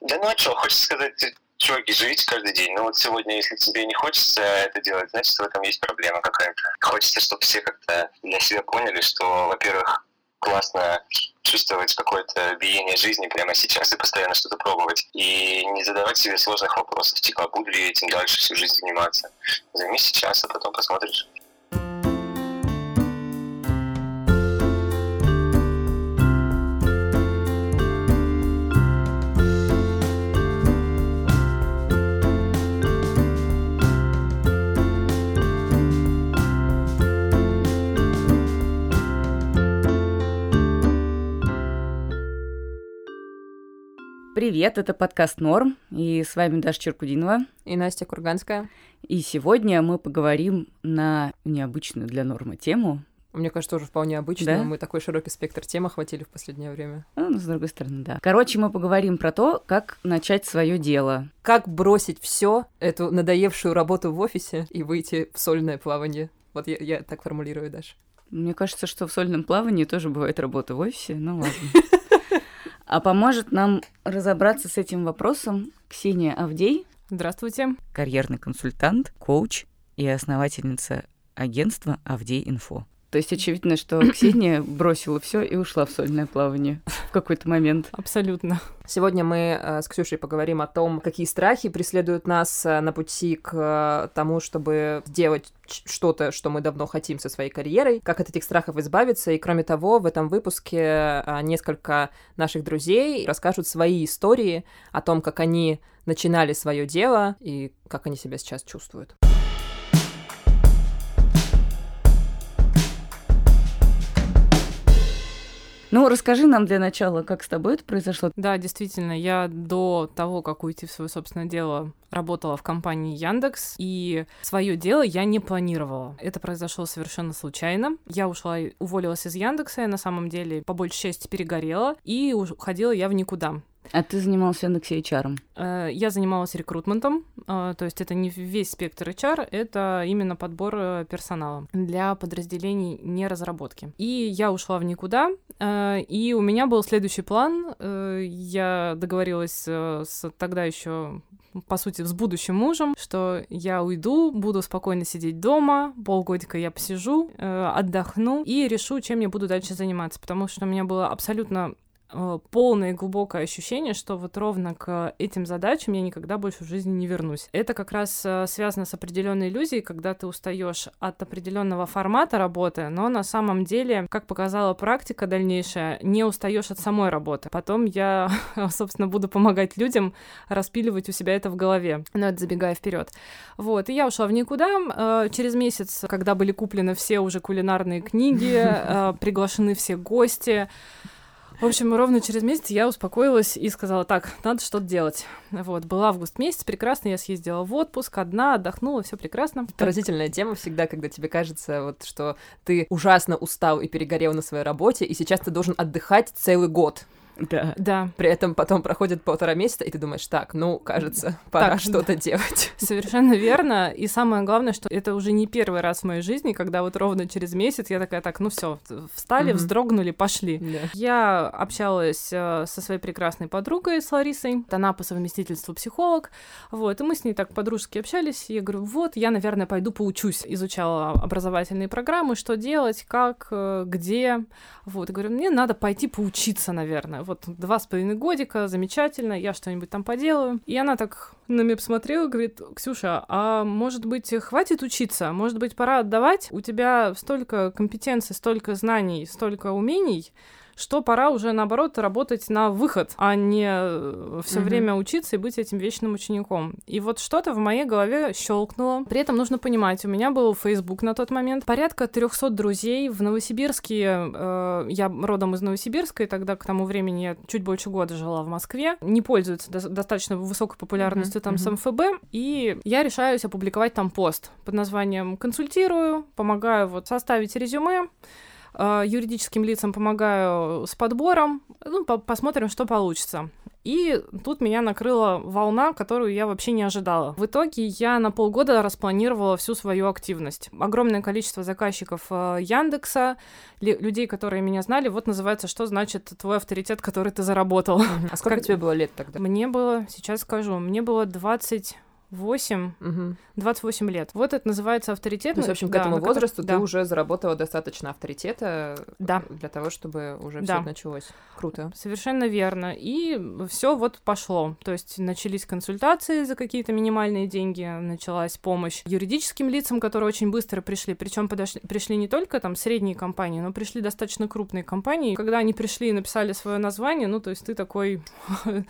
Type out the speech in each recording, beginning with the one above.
Да ну а что, хочется сказать, чуваки, живите каждый день. Но вот сегодня, если тебе не хочется это делать, значит, в этом есть проблема какая-то. Хочется, чтобы все как-то для себя поняли, что, во-первых, классно чувствовать какое-то биение жизни прямо сейчас и постоянно что-то пробовать. И не задавать себе сложных вопросов, типа, буду ли этим дальше всю жизнь заниматься. Займись сейчас, а потом посмотришь. Привет, это подкаст Норм, и с вами Даша Черкудинова. И Настя Курганская. И сегодня мы поговорим на необычную для Нормы тему. Мне кажется, тоже вполне обычно. Да? Мы такой широкий спектр тем охватили в последнее время. Ну, с другой стороны, да. Короче, мы поговорим про то, как начать свое дело. Как бросить все эту надоевшую работу в офисе и выйти в сольное плавание. Вот я, я так формулирую, Даша. Мне кажется, что в сольном плавании тоже бывает работа в офисе, ну ладно. А поможет нам разобраться с этим вопросом Ксения Авдей. Здравствуйте. Карьерный консультант, коуч и основательница агентства Авдей Инфо. То есть очевидно, что Ксения бросила все и ушла в сольное плавание в какой-то момент. Абсолютно. Сегодня мы э, с Ксюшей поговорим о том, какие страхи преследуют нас э, на пути к э, тому, чтобы сделать что-то, что мы давно хотим со своей карьерой, как от этих страхов избавиться. И кроме того, в этом выпуске несколько наших друзей расскажут свои истории о том, как они начинали свое дело и как они себя сейчас чувствуют. Ну, расскажи нам для начала, как с тобой это произошло. Да, действительно, я до того, как уйти в свое собственное дело, работала в компании Яндекс, и свое дело я не планировала. Это произошло совершенно случайно. Я ушла, уволилась из Яндекса, я на самом деле по большей части перегорела, и уходила я в никуда. А ты занимался в Яндексе HR? Э, я занималась рекрутментом, э, то есть это не весь спектр HR, это именно подбор э, персонала для подразделений не разработки. И я ушла в никуда, и у меня был следующий план. Я договорилась с тогда еще по сути, с будущим мужем, что я уйду, буду спокойно сидеть дома, полгодика я посижу, отдохну и решу, чем я буду дальше заниматься, потому что у меня было абсолютно полное и глубокое ощущение, что вот ровно к этим задачам я никогда больше в жизни не вернусь. Это как раз э, связано с определенной иллюзией, когда ты устаешь от определенного формата работы, но на самом деле, как показала практика дальнейшая, не устаешь от самой работы. Потом я, собственно, буду помогать людям распиливать у себя это в голове. Но это забегая вперед. Вот, и я ушла в никуда. Э, через месяц, когда были куплены все уже кулинарные книги, приглашены все гости, в общем, ровно через месяц я успокоилась и сказала, так, надо что-то делать. Вот, был август месяц, прекрасно, я съездила в отпуск, одна, отдохнула, все прекрасно. Поразительная тема всегда, когда тебе кажется, вот, что ты ужасно устал и перегорел на своей работе, и сейчас ты должен отдыхать целый год. Да. Да. При этом потом проходит полтора месяца, и ты думаешь, так, ну, кажется, пора так, что-то делать. Совершенно верно. И самое главное, что это уже не первый раз в моей жизни, когда вот ровно через месяц я такая, так, ну все, встали, mm-hmm. вздрогнули, пошли. Yeah. Я общалась э, со своей прекрасной подругой, с Ларисой. Она по совместительству психолог. Вот, и мы с ней так подружески общались. Я говорю, вот, я, наверное, пойду поучусь. Изучала образовательные программы, что делать, как, э, где. Вот, и говорю, мне надо пойти поучиться, наверное вот два с половиной годика, замечательно, я что-нибудь там поделаю. И она так на меня посмотрела и говорит, Ксюша, а может быть, хватит учиться? Может быть, пора отдавать? У тебя столько компетенций, столько знаний, столько умений, что пора уже, наоборот, работать на выход, а не э, все mm-hmm. время учиться и быть этим вечным учеником. И вот что-то в моей голове щелкнуло. При этом нужно понимать, у меня был Facebook на тот момент, порядка 300 друзей в Новосибирске. Э, я родом из Новосибирска, и тогда к тому времени я чуть больше года жила в Москве. Не пользуется до- достаточно высокой популярностью mm-hmm. там mm-hmm. с МФБ. И я решаюсь опубликовать там пост под названием «Консультирую», помогаю вот составить резюме, юридическим лицам помогаю с подбором. Ну, по посмотрим, что получится. И тут меня накрыла волна, которую я вообще не ожидала. В итоге я на полгода распланировала всю свою активность. Огромное количество заказчиков э, Яндекса, людей, которые меня знали, вот называется, что значит твой авторитет, который ты заработал. А сколько как... тебе было лет тогда? Мне было, сейчас скажу, мне было 20 8, угу. 28 лет. Вот это называется авторитет. То есть, в общем, к да, этому возрасту да. ты уже заработала достаточно авторитета да. для того, чтобы уже да. все началось. Круто. Совершенно верно. И все вот пошло. То есть начались консультации за какие-то минимальные деньги, началась помощь юридическим лицам, которые очень быстро пришли. Причем пришли не только там средние компании, но пришли достаточно крупные компании. Когда они пришли и написали свое название, ну, то есть ты такой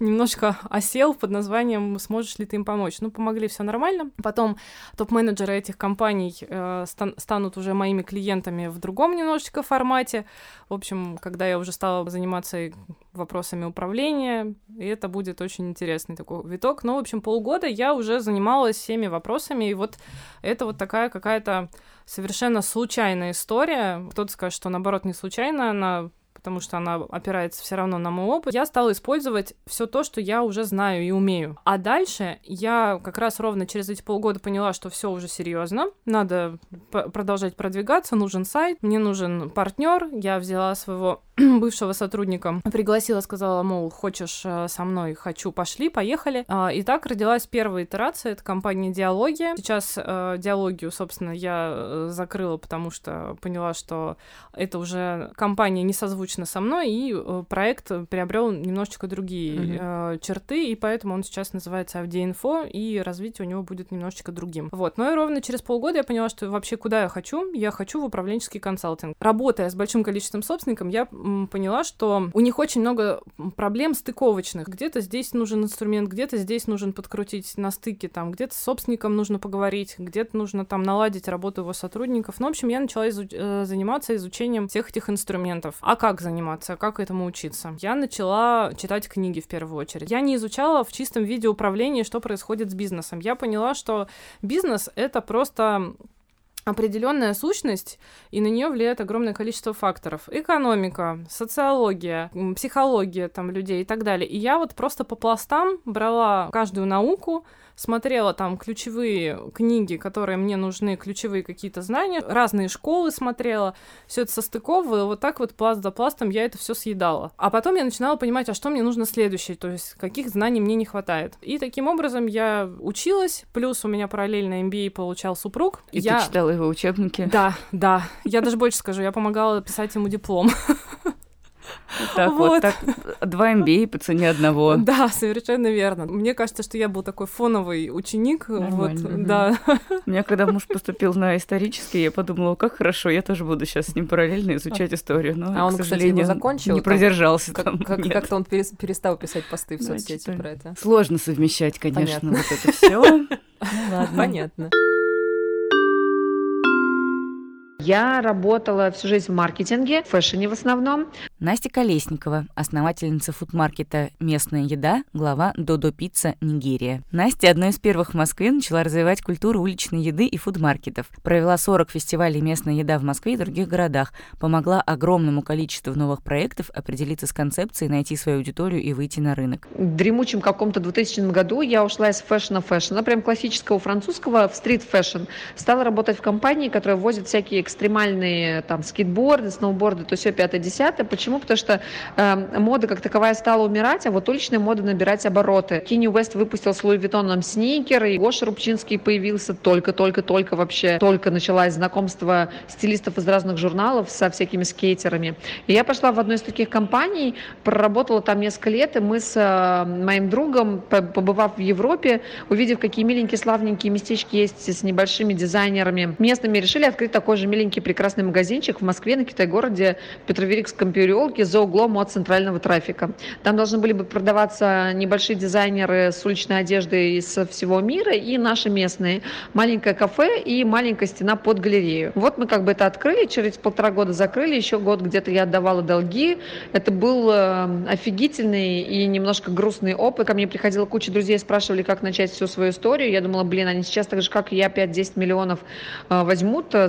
немножко осел под названием «Сможешь ли ты им помочь. Ну, помогли, все нормально. Потом топ-менеджеры этих компаний э, стан- станут уже моими клиентами в другом немножечко формате. В общем, когда я уже стала заниматься вопросами управления, и это будет очень интересный такой виток. Но, в общем, полгода я уже занималась всеми вопросами, и вот это вот такая какая-то совершенно случайная история. Кто-то скажет, что наоборот не случайно, она потому что она опирается все равно на мой опыт, я стала использовать все то, что я уже знаю и умею. А дальше я как раз ровно через эти полгода поняла, что все уже серьезно, надо продолжать продвигаться, нужен сайт, мне нужен партнер. Я взяла своего бывшего сотрудника, пригласила, сказала, мол, хочешь э, со мной, хочу, пошли, поехали. А, и так родилась первая итерация, это компания Диалогия. Сейчас э, Диалогию, собственно, я э, закрыла, потому что поняла, что это уже компания не созвучна со мной, и проект приобрел немножечко другие mm-hmm. черты, и поэтому он сейчас называется Авдеинфо, и развитие у него будет немножечко другим. Вот, но и ровно через полгода я поняла, что вообще куда я хочу? Я хочу в управленческий консалтинг. Работая с большим количеством собственников, я поняла, что у них очень много проблем стыковочных. Где-то здесь нужен инструмент, где-то здесь нужен подкрутить на стыке, там, где-то с собственником нужно поговорить, где-то нужно там наладить работу его сотрудников. Ну, в общем, я начала изуч- э, заниматься изучением всех этих инструментов. А как заниматься? Как этому учиться? Я начала читать книги в первую очередь. Я не изучала в чистом виде управления, что происходит с бизнесом. Я поняла, что бизнес — это просто определенная сущность, и на нее влияет огромное количество факторов. Экономика, социология, психология там людей и так далее. И я вот просто по пластам брала каждую науку, смотрела там ключевые книги, которые мне нужны, ключевые какие-то знания, разные школы смотрела, все это состыковывала, вот так вот пласт за пластом я это все съедала. А потом я начинала понимать, а что мне нужно следующее, то есть каких знаний мне не хватает. И таким образом я училась, плюс у меня параллельно MBA получал супруг. И я... ты читала его учебники? Да, да. Я даже больше скажу, я помогала писать ему диплом. Так вот. вот, так, два MBA по цене одного. Да, совершенно верно. Мне кажется, что я был такой фоновый ученик. Нормально. Вот, угу. да. У меня, когда муж поступил на исторический, я подумала, как хорошо, я тоже буду сейчас с ним параллельно изучать историю. Но, а он, к сожалению, кстати, закончил? Не продержался как, там. Как, как-то он перестал писать посты в соцсети про это. Сложно совмещать, конечно, Понятно. вот это все. Ну ладно. Понятно. Я работала всю жизнь в маркетинге, в фэшне в основном. Настя Колесникова, основательница фудмаркета «Местная еда», глава «Додо Пицца Нигерия». Настя одной из первых в Москве начала развивать культуру уличной еды и фудмаркетов. Провела 40 фестивалей «Местная еда» в Москве и других городах. Помогла огромному количеству новых проектов определиться с концепцией, найти свою аудиторию и выйти на рынок. В дремучем каком-то 2000 году я ушла из фэшна-фэшна, прям классического французского, в street-fashion. Стала работать в компании, которая возит всякие экстремальные там скейтборды, сноуборды, то все пятое-десятое. Почему? Потому что э, мода как таковая стала умирать, а вот уличная мода набирать обороты. Кенни Уэст выпустил с Луи Виттоном сникер, и Гоша Рубчинский появился только-только-только вообще, только началось знакомство стилистов из разных журналов со всякими скейтерами. И я пошла в одну из таких компаний, проработала там несколько лет, и мы с э, моим другом, побывав в Европе, увидев, какие миленькие, славненькие местечки есть с небольшими дизайнерами местными, решили открыть такой же миленький прекрасный магазинчик в Москве на Китай-городе Петроверикском переулке за углом от центрального трафика. Там должны были бы продаваться небольшие дизайнеры с уличной одеждой из всего мира и наши местные. Маленькое кафе и маленькая стена под галерею. Вот мы как бы это открыли, через полтора года закрыли, еще год где-то я отдавала долги. Это был э, офигительный и немножко грустный опыт. Ко мне приходила куча друзей, спрашивали, как начать всю свою историю. Я думала, блин, они сейчас так же, как и я, 5-10 миллионов э, возьмут, э,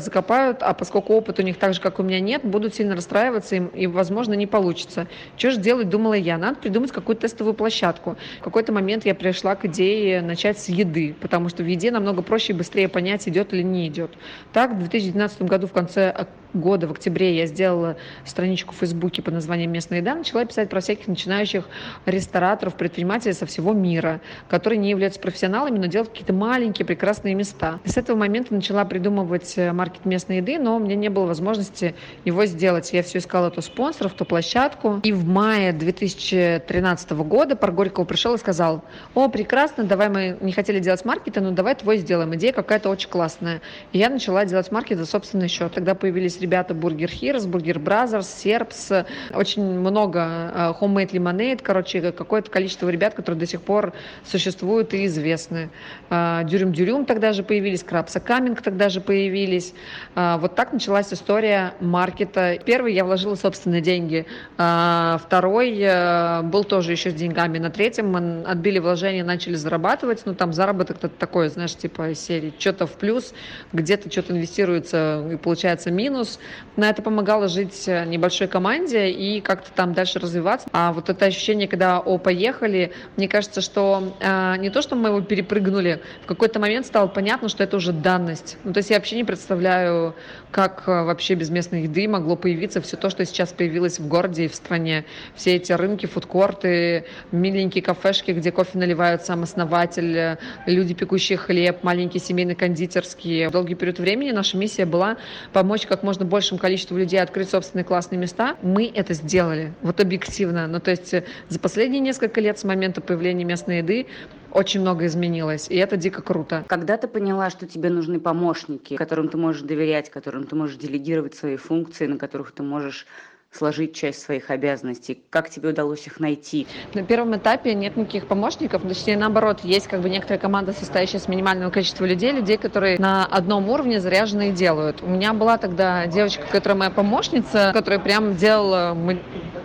закопают, а поскольку опыт у них так же, как у меня нет, будут сильно расстраиваться и, и возможно, не получится. Что же делать, думала я. Надо придумать какую-то тестовую площадку. В какой-то момент я пришла к идее начать с еды, потому что в еде намного проще и быстрее понять, идет или не идет. Так, в 2012 году в конце года, в октябре, я сделала страничку в Фейсбуке под названием «Местная еда», начала писать про всяких начинающих рестораторов, предпринимателей со всего мира, которые не являются профессионалами, но делают какие-то маленькие прекрасные места. И с этого момента начала придумывать э, маркет местной еды, но у меня не было возможности его сделать. Я все искала то спонсоров, то площадку. И в мае 2013 года Пар Горького пришел и сказал, о, прекрасно, давай мы не хотели делать маркеты, но давай твой сделаем. Идея какая-то очень классная. И я начала делать маркет за собственный счет. Тогда появились ребята Burger Heroes, Burger Brothers, Serps, очень много э, Homemade Lemonade, короче, какое-то количество ребят, которые до сих пор существуют и известны. Э, Дюрюм-Дюрюм тогда же появились, Крабса Каминг тогда же появились. Э, вот так началась история маркета. Первый я вложила собственные деньги, второй был тоже еще с деньгами. На третьем мы отбили вложения, начали зарабатывать, ну там заработок такой, знаешь, типа серии, что-то в плюс, где-то что-то инвестируется и получается минус, плюс на это помогало жить э, небольшой команде и как-то там дальше развиваться. А вот это ощущение, когда о, поехали, мне кажется, что э, не то, что мы его перепрыгнули, в какой-то момент стало понятно, что это уже данность. Ну, то есть я вообще не представляю, как э, вообще без местной еды могло появиться все то, что сейчас появилось в городе и в стране. Все эти рынки, фудкорты, миленькие кафешки, где кофе наливают сам основатель, э, люди, пекущие хлеб, маленькие семейные кондитерские. В долгий период времени наша миссия была помочь как можно большему количеству людей открыть собственные классные места. Мы это сделали, вот объективно. Ну, то есть э, за последние несколько лет с момента появления местной еды очень много изменилось, и это дико круто. Когда ты поняла, что тебе нужны помощники, которым ты можешь доверять, которым ты можешь делегировать свои функции, на которых ты можешь сложить часть своих обязанностей? Как тебе удалось их найти? На первом этапе нет никаких помощников, точнее наоборот, есть как бы некоторая команда, состоящая из минимального количества людей, людей, которые на одном уровне заряжены и делают. У меня была тогда девочка, которая моя помощница, которая прям делала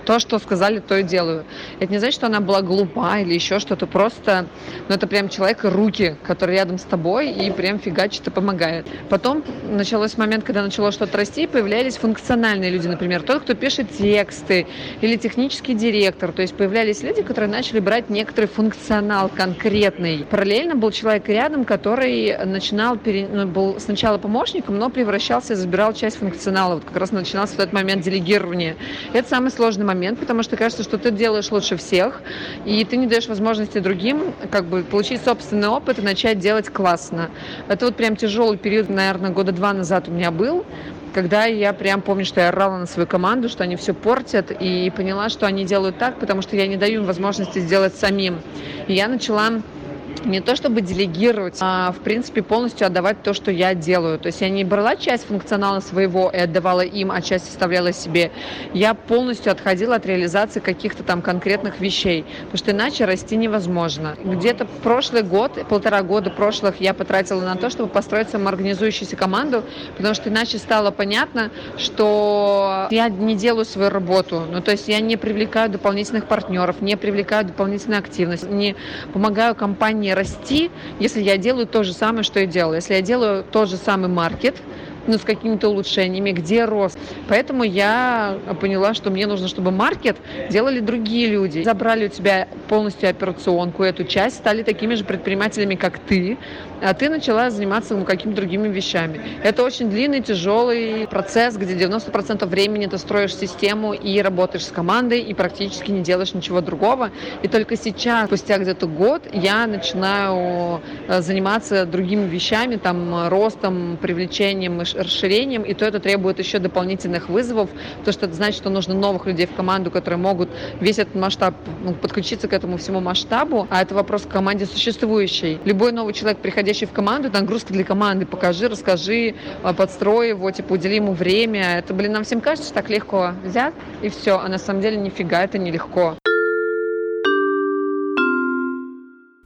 то, что сказали, то и делаю. Это не значит, что она была глупа или еще что-то, просто, ну это прям человек руки, который рядом с тобой и прям фигачит и помогает. Потом началось момент, когда начало что-то расти, появлялись функциональные люди, например, тот, кто пишет пишет тексты или технический директор. То есть появлялись люди, которые начали брать некоторый функционал конкретный. Параллельно был человек рядом, который начинал, ну, был сначала помощником, но превращался, забирал часть функционала. Вот как раз начинался в этот момент делегирования. Это самый сложный момент, потому что кажется, что ты делаешь лучше всех, и ты не даешь возможности другим как бы получить собственный опыт и начать делать классно. Это вот прям тяжелый период, наверное, года два назад у меня был, когда я прям помню, что я орала на свою команду, что они все портят, и поняла, что они делают так, потому что я не даю им возможности сделать самим. И я начала не то чтобы делегировать, а в принципе полностью отдавать то, что я делаю. То есть я не брала часть функционала своего и отдавала им, а часть оставляла себе. Я полностью отходила от реализации каких-то там конкретных вещей, потому что иначе расти невозможно. Где-то прошлый год, полтора года прошлых я потратила на то, чтобы построить самоорганизующуюся команду, потому что иначе стало понятно, что я не делаю свою работу. Ну, то есть я не привлекаю дополнительных партнеров, не привлекаю дополнительную активность, не помогаю компании расти, если я делаю то же самое, что и делала. Если я делаю тот же самый маркет, но с какими-то улучшениями, где рост. Поэтому я поняла, что мне нужно, чтобы маркет делали другие люди. Забрали у тебя полностью операционку, эту часть, стали такими же предпринимателями, как ты, а ты начала заниматься ну, какими-то другими вещами. Это очень длинный, тяжелый процесс, где 90% времени ты строишь систему и работаешь с командой, и практически не делаешь ничего другого. И только сейчас, спустя где-то год, я начинаю э, заниматься другими вещами, там, ростом, привлечением расширением, и то это требует еще дополнительных вызовов, то что это значит, что нужно новых людей в команду, которые могут весь этот масштаб, ну, подключиться к этому всему масштабу, а это вопрос к команде существующей. Любой новый человек, приходящий в команду, это нагрузка для команды, покажи, расскажи, а, подстрой его, типа, удели ему время. Это, блин, нам всем кажется, что так легко взять, и все, а на самом деле нифига это нелегко.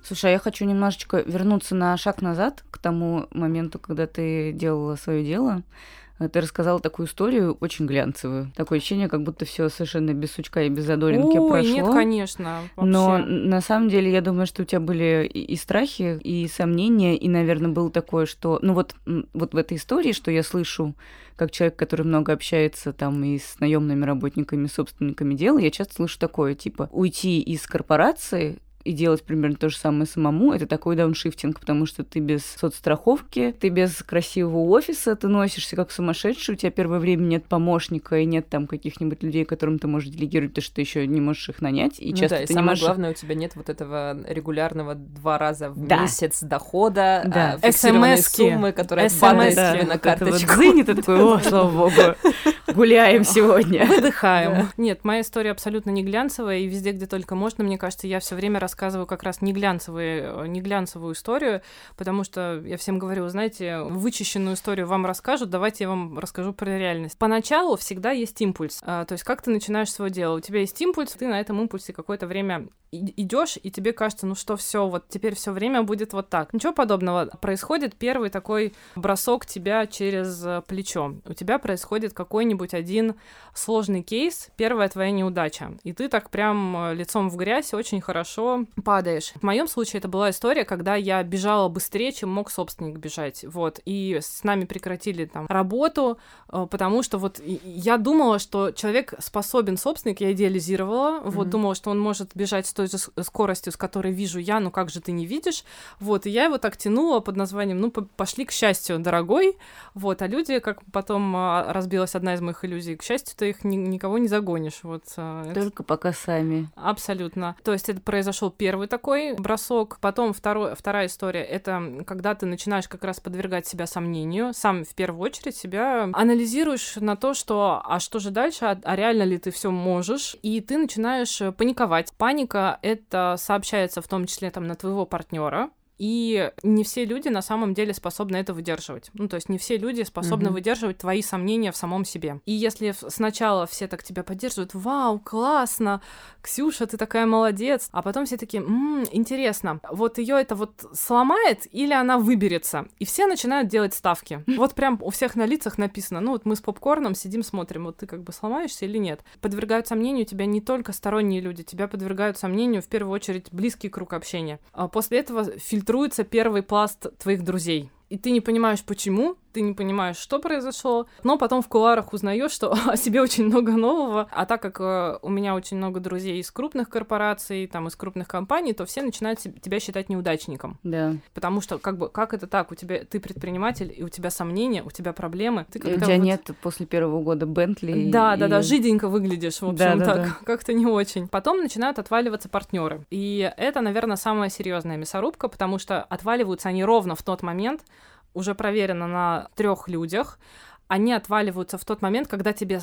Слушай, а я хочу немножечко вернуться на шаг назад к тому моменту, когда ты делала свое дело. Ты рассказала такую историю, очень глянцевую. Такое ощущение, как будто все совершенно без сучка и без задоринки Ой, прошло. нет, конечно. Вообще. Но на самом деле я думаю, что у тебя были и, и страхи, и сомнения, и, наверное, было такое, что, ну вот, вот в этой истории, что я слышу, как человек, который много общается там и с наемными работниками, собственниками дела, я часто слышу такое, типа, уйти из корпорации и делать примерно то же самое самому, это такой дауншифтинг, потому что ты без соцстраховки, ты без красивого офиса, ты носишься как сумасшедший, у тебя первое время нет помощника и нет там каких-нибудь людей, которым ты можешь делегировать, потому что ты еще не можешь их нанять. И ну часто да, и ты самое можешь... главное, у тебя нет вот этого регулярного два раза в Да. месяц дохода, Да. а, фиксированной SMS-ки. суммы, которая SMS, падает да. тебе на Вот это вот карточку. дзынь, и ты такой, о, слава богу, гуляем сегодня. Выдыхаем. Нет, моя история абсолютно не глянцевая, и везде, где только можно, мне кажется, я все время рассказываю как раз не, глянцевые, э, не глянцевую историю, потому что я всем говорю, знаете, вычищенную историю вам расскажут, давайте я вам расскажу про реальность. Поначалу всегда есть импульс, А, то есть как ты начинаешь свое дело. У тебя есть импульс, ты на этом импульсе какое-то время идешь, и тебе кажется, ну что, все, вот теперь все время будет вот так. Ничего подобного. Происходит первый такой бросок тебя через э, плечо. У тебя происходит какой-нибудь один сложный кейс, первая твоя неудача. И ты так прям э, лицом в грязь очень хорошо падаешь. В моем случае это была история, когда я бежала быстрее, чем мог собственник бежать. Вот. И с нами прекратили там работу, э, потому что вот я думала, что человек способен, собственник, я идеализировала, вот, Мгм. думала, что он может бежать с той же скоростью, с которой вижу я, ну как же ты не видишь? Вот, и я его так тянула под названием, ну, по- пошли к счастью, дорогой, вот, а люди, как потом а, разбилась одна из моих иллюзий, к счастью, ты их ни- никого не загонишь, вот. а, это Только пока сами. Абсолютно. То есть это произошел первый такой бросок. Потом второй, вторая история — это когда ты начинаешь как раз подвергать себя сомнению. Сам в первую очередь себя анализируешь на то, что а что же дальше, а, а реально ли ты все можешь, и ты начинаешь э, паниковать. Паника — это сообщается в том числе там на твоего партнера, и не все люди на самом деле способны это выдерживать. Ну, то есть не все люди способны Мгм. выдерживать твои сомнения в самом себе. И если сначала все так тебя поддерживают, вау, классно, Ксюша, ты такая молодец, а потом все такие, «М, интересно, вот ее это вот сломает или она выберется? И все начинают делать ставки. Вот прям у всех на лицах написано, ну вот мы с попкорном сидим, смотрим, вот ты как бы сломаешься или нет. Подвергают сомнению тебя не только сторонние люди, тебя подвергают сомнению в первую очередь близкий круг общения. А после этого фильтруется первый пласт твоих друзей. И ты не понимаешь, почему, ты не понимаешь, что произошло, но потом в кулуарах узнаешь, что о себе очень много нового. А так как э, у меня очень много друзей из крупных корпораций, там, из крупных компаний, то все начинают тебя считать неудачником. Да. Потому что, как бы, как это так? У тебя, ты предприниматель, и у тебя сомнения, у тебя проблемы. Ты У тебя вот- нет после первого года Бентли. да, да, да, и- жиденько выглядишь, в общем, Да, да, так, да. как-то не очень. Потом начинают отваливаться партнеры. И это, наверное, самая серьезная мясорубка, потому что отваливаются они ровно в тот момент, уже проверено на трех людях, они отваливаются в тот момент, когда тебе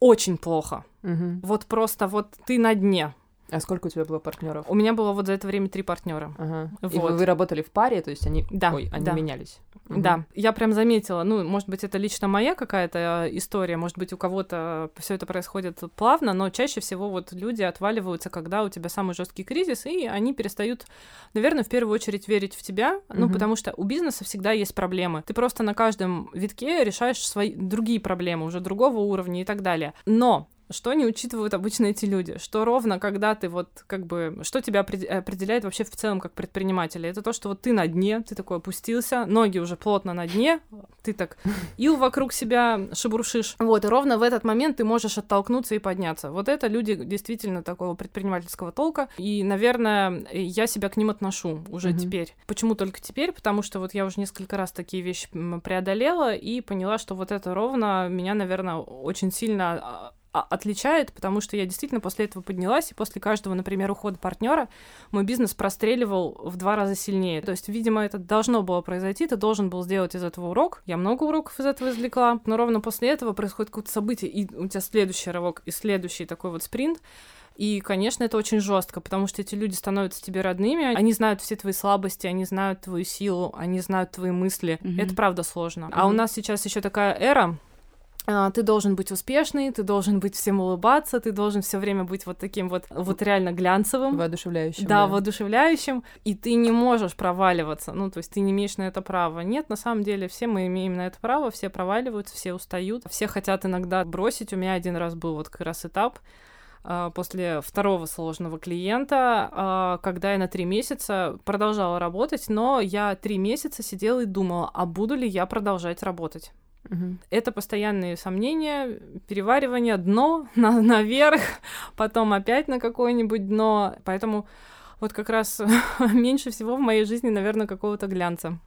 очень плохо. Мгм. Вот просто вот ты на дне. А сколько у тебя было партнеров? У меня было вот за это время три партнера. Ага. И Вот. вы, вы работали в паре, то есть они, Да, Ой, они да. менялись. Мгм. Да, я прям заметила, ну, может быть, это лично моя какая-то э, история, может быть, у кого-то все это происходит плавно, но чаще всего вот люди отваливаются, когда у тебя самый жесткий кризис, и они перестают, наверное, в первую очередь верить в тебя, ну, Мгм. потому что у бизнеса всегда есть проблемы. Ты просто на каждом витке решаешь свои другие проблемы, уже другого уровня и так далее. Но что не учитывают обычно эти люди? Что ровно когда ты вот как бы... Что тебя опред- определяет вообще в целом как предпринимателя? Это то, что вот ты на дне, ты такой опустился, ноги уже плотно на дне, ты так ил вокруг себя шебуршишь. Вот, и ровно в этот момент ты можешь оттолкнуться и подняться. Вот это люди действительно такого предпринимательского толка. И, наверное, я себя к ним отношу уже Мгм. теперь. Почему только теперь? Потому что вот я уже несколько раз такие вещи преодолела и поняла, что вот это ровно меня, наверное, очень сильно а- отличает, потому что я действительно после этого поднялась, и после каждого, например, ухода партнера мой бизнес простреливал в два раза сильнее. То есть, видимо, это должно было произойти, ты должен был сделать из этого урок. Я много уроков из этого извлекла, но ровно после этого происходит какое-то событие, и у тебя следующий рывок, и следующий такой вот спринт, и, конечно, это очень жестко, потому что эти люди становятся тебе родными, они знают все твои слабости, они знают твою силу, они знают твои мысли. Мгм. Это правда сложно. А у нас сейчас еще такая эра, ты должен быть успешный, ты должен быть всем улыбаться, ты должен все время быть вот таким вот, вот реально глянцевым. Воодушевляющим. Да, да, воодушевляющим, и ты не можешь проваливаться, ну, то есть ты не имеешь на это права. Нет, на самом деле все мы имеем на это право, все проваливаются, все устают, все хотят иногда бросить. У меня один раз был вот как раз этап, а, после второго сложного клиента, а, когда я на три месяца продолжала работать, но я три месяца сидела и думала, а буду ли я продолжать работать. Угу. Это постоянные сомнения, переваривание, дно на, наверх, потом опять на какое-нибудь дно. Поэтому вот как раз меньше всего в моей жизни, наверное, какого-то глянца.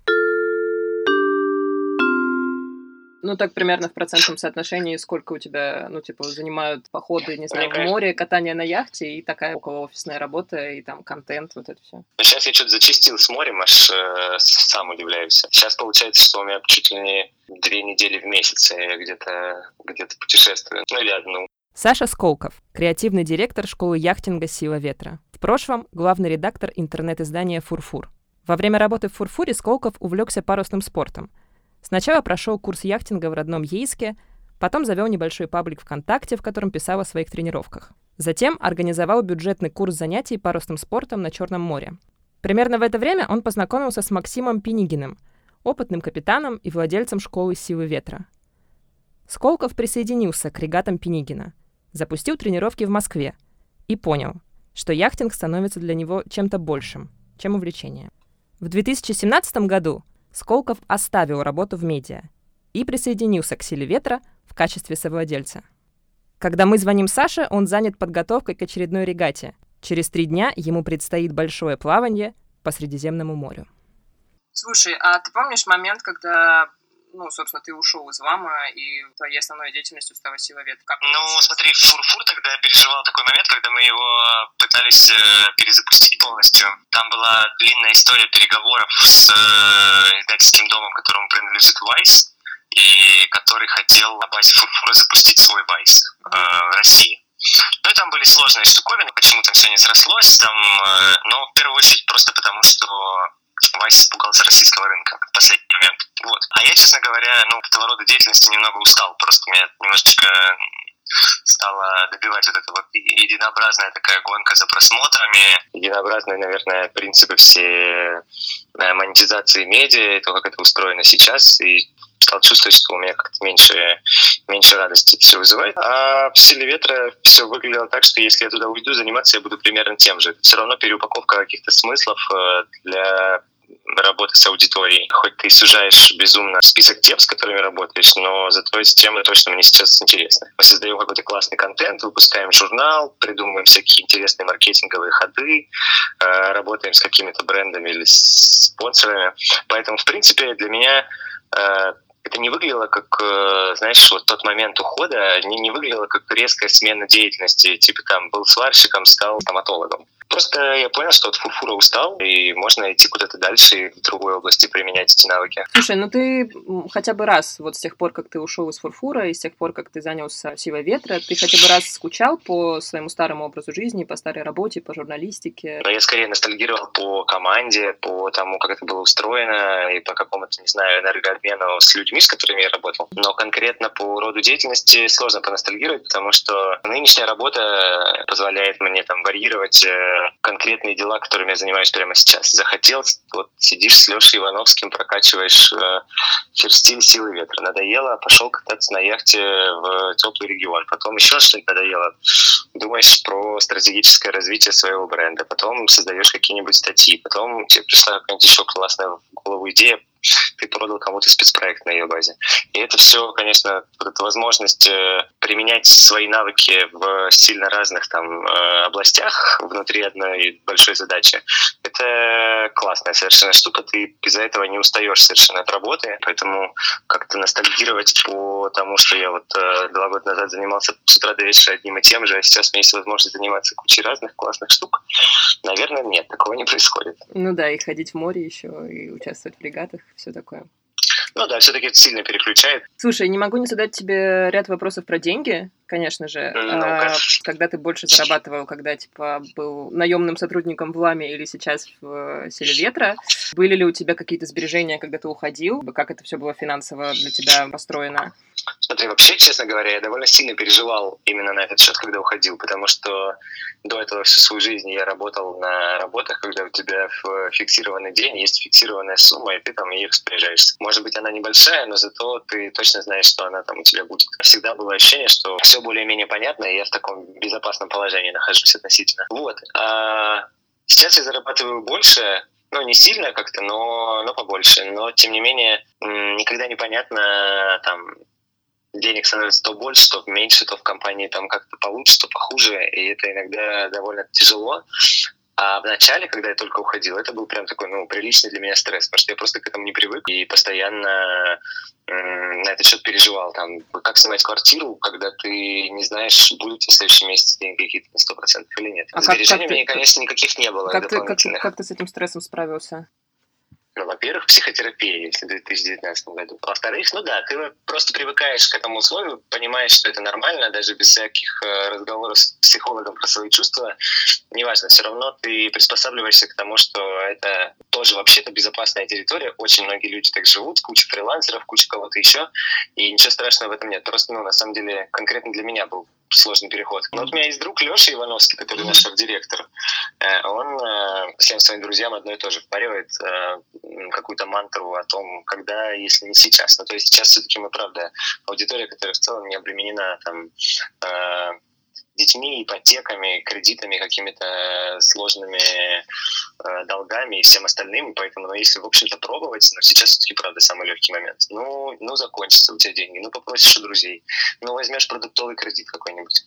Ну, так примерно в процентном соотношении, сколько у тебя, ну, типа, занимают походы, не знаю, в море, катание на яхте и такая около офисная работа, и там контент, вот это все. Сейчас я что-то зачистил с морем, аж э, сам удивляюсь. Сейчас получается, что у меня чуть ли не две недели в месяц я где-то где путешествую, ну или одну. Саша Сколков, креативный директор школы яхтинга «Сила ветра». В прошлом главный редактор интернет-издания «Фурфур». Во время работы в «Фурфуре» Сколков увлекся парусным спортом – Сначала прошел курс яхтинга в родном Ейске, потом завел небольшой паблик ВКонтакте, в котором писал о своих тренировках. Затем организовал бюджетный курс занятий парусным спортом на Черном море. Примерно в это время он познакомился с Максимом Пинигиным, опытным капитаном и владельцем школы силы ветра. Сколков присоединился к регатам Пинигина, запустил тренировки в Москве и понял, что яхтинг становится для него чем-то большим, чем увлечение. В 2017 году Сколков оставил работу в медиа и присоединился к «Силе ветра» в качестве совладельца. Когда мы звоним Саше, он занят подготовкой к очередной регате. Через три дня ему предстоит большое плавание по Средиземному морю. Слушай, а ты помнишь момент, когда ну, собственно, ты ушел из ВАМа, и твоей основной деятельностью стала сила ветра. Как ну, смотри, Фурфур тогда переживал такой момент, когда мы его пытались э, перезапустить полностью. Там была длинная история переговоров с э, издательским домом, которому принадлежит Вайс, и который хотел на базе Фурфура запустить свой Вайс э, в России. Ну и там были сложные штуковины, почему там все не срослось, там, э, но в первую очередь просто потому, что Вайс испугался российского рынка в последний момент. Вот. А я, честно говоря, ну, этого рода деятельности немного устал. Просто меня немножечко стала добивать вот эта вот единообразная такая гонка за просмотрами, единообразные, наверное, принципы все э, монетизации медиа, то, как это устроено сейчас, и стал чувствовать, что у меня как-то меньше, меньше радости все вызывает. А в «Силе ветра» все выглядело так, что если я туда уйду, заниматься я буду примерно тем же. Все равно переупаковка каких-то смыслов э, для работы с аудиторией. Хоть ты сужаешь безумно список тем, с которыми работаешь, но зато эти темы точно мне сейчас интересны. Мы создаем какой-то классный контент, выпускаем журнал, придумываем всякие интересные маркетинговые ходы, э, работаем с какими-то брендами или с спонсорами. Поэтому, в принципе, для меня э, это не выглядело как, э, знаешь, вот тот момент ухода, не, не выглядело как резкая смена деятельности, типа там был сварщиком, стал стоматологом. Просто я понял, что от фурфура устал, и можно идти куда-то дальше и в другой области применять эти навыки. Слушай, ну ты хотя бы раз, вот с тех пор, как ты ушел из фурфура, и с тех пор, как ты занялся силой ветра, ты хотя бы раз скучал по своему старому образу жизни, по старой работе, по журналистике? Да, я скорее ностальгировал по команде, по тому, как это было устроено, и по какому-то, не знаю, энергообмену с людьми, с которыми я работал. Но конкретно по роду деятельности сложно поностальгировать, потому что нынешняя работа позволяет мне там варьировать э, конкретные дела, которыми я занимаюсь прямо сейчас. Захотел, вот сидишь с Лешей Ивановским, прокачиваешь э, силы ветра. Надоело, пошел кататься на яхте в теплый регион. Потом еще что-нибудь надоело. Думаешь про стратегическое развитие своего бренда. Потом создаешь какие-нибудь статьи. Потом тебе пришла какая-нибудь еще классная в голову идея ты продал кому-то спецпроект на ее базе. И это все, конечно, вот эта возможность э, применять свои навыки в сильно разных там э, областях внутри одной большой задачи, это классная совершенно штука. Ты из-за этого не устаешь совершенно от работы, поэтому как-то ностальгировать по тому, что я вот э, два года назад занимался с утра до вечера одним и тем же, а сейчас у меня есть возможность заниматься кучей разных классных штук, наверное, нет, такого не происходит. Ну да, и ходить в море еще, и участвовать в регатах все такое. Ну да, все-таки это сильно переключает. Слушай, не могу не задать тебе ряд вопросов про деньги, конечно же. Ну, а, когда ты больше зарабатывал, когда типа был наемным сотрудником в Ламе или сейчас в э, Силе Ветра, были ли у тебя какие-то сбережения, когда ты уходил? Как это все было финансово для тебя построено? Смотри, вообще, честно говоря, я довольно сильно переживал именно на этот счет, когда уходил, потому что до этого всю свою жизнь я работал на работах, когда у тебя в фиксированный день есть фиксированная сумма, и ты там ей распоряжаешься. Может быть, она небольшая, но зато ты точно знаешь, что она там у тебя будет. Всегда было ощущение, что все более-менее понятно, и я в таком безопасном положении нахожусь относительно. Вот. А сейчас я зарабатываю больше, ну, не сильно как-то, но, но побольше. Но, тем не менее, никогда непонятно, там, денег становится то больше, то меньше, то в компании там как-то получше, то похуже, и это иногда довольно тяжело. А в начале, когда я только уходил, это был прям такой, ну, приличный для меня стресс, потому что я просто к этому не привык и постоянно на этот счет переживал. Там, как снимать квартиру, когда ты не знаешь, будут в следующем месяце деньги какие-то на сто процентов или нет. А Сбережений у меня, конечно, никаких не было как ты, как, как ты с этим стрессом справился? Ну, во-первых, психотерапия, если в 2019 году. Во-вторых, ну да, ты просто привыкаешь к этому условию, понимаешь, что это нормально, даже без всяких э, разговоров с психологом про свои чувства. Неважно, все равно ты приспосабливаешься к тому, что это тоже вообще-то безопасная территория. Очень многие люди так живут, куча фрилансеров, куча кого-то еще, и ничего страшного в этом нет. Просто, ну, на самом деле, конкретно для меня был сложный переход. Но вот у меня есть друг Леша Ивановский, который наш директор. Э, он э, всем своим друзьям одно и то же впаривает э, какую-то мантру о том, когда, если не сейчас. Ну, то есть сейчас все-таки мы, правда, аудитория, которая в целом не обременена там детьми, ипотеками, кредитами, какими-то сложными э, долгами и всем остальным. Поэтому, ну, если, в общем-то, пробовать, но сейчас все-таки, правда, самый легкий момент. Ну, ну, закончится у тебя деньги, ну, попросишь у друзей, ну, возьмешь продуктовый кредит какой-нибудь.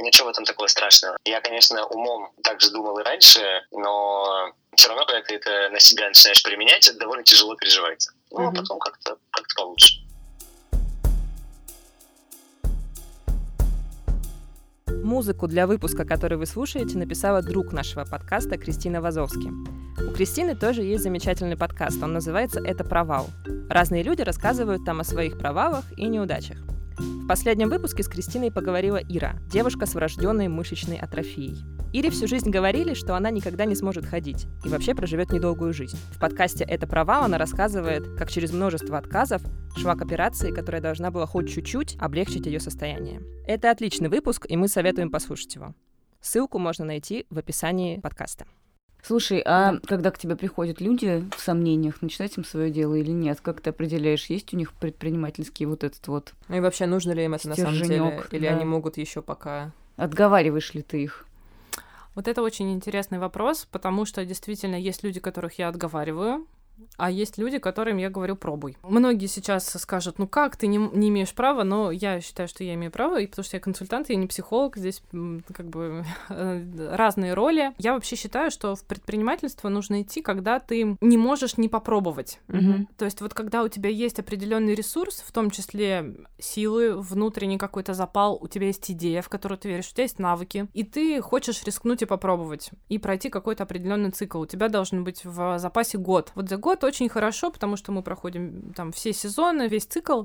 Ничего в этом такого страшного. Я, конечно, умом также думал и раньше, но все равно, когда ты это на себя начинаешь применять, это довольно тяжело переживается. Ну, mm-hmm. а потом как-то как получше. Музыку для выпуска, который вы слушаете, написала друг нашего подкаста Кристина Вазовски. У Кристины тоже есть замечательный подкаст, он называется «Это провал». Разные люди рассказывают там о своих провалах и неудачах. В последнем выпуске с Кристиной поговорила Ира, девушка с врожденной мышечной атрофией. Ире всю жизнь говорили, что она никогда не сможет ходить и вообще проживет недолгую жизнь. В подкасте «Это провал» она рассказывает, как через множество отказов шла к операции, которая должна была хоть чуть-чуть облегчить ее состояние. Это отличный выпуск, и мы советуем послушать его. Ссылку можно найти в описании подкаста. Слушай, а да. когда к тебе приходят люди в сомнениях, начинать им свое дело или нет, как ты определяешь, есть у них предпринимательский вот этот вот И вообще нужно ли им это на самом деле, или да. они могут еще пока... Отговариваешь ли ты их? Вот это очень интересный вопрос, потому что действительно есть люди, которых я отговариваю, а есть люди, которым я говорю, пробуй. Многие сейчас скажут, ну как, ты не, не имеешь права, но я считаю, что я имею право, и потому что я консультант, я не психолог, здесь как бы разные роли. Я вообще считаю, что в предпринимательство нужно идти, когда ты не можешь не попробовать. Mm-hmm. То есть вот когда у тебя есть определенный ресурс, в том числе силы, внутренний какой-то запал, у тебя есть идея, в которую ты веришь, у тебя есть навыки, и ты хочешь рискнуть и попробовать, и пройти какой-то определенный цикл. У тебя должен быть в запасе год. Вот за год очень хорошо, потому что мы проходим там все сезоны, весь цикл,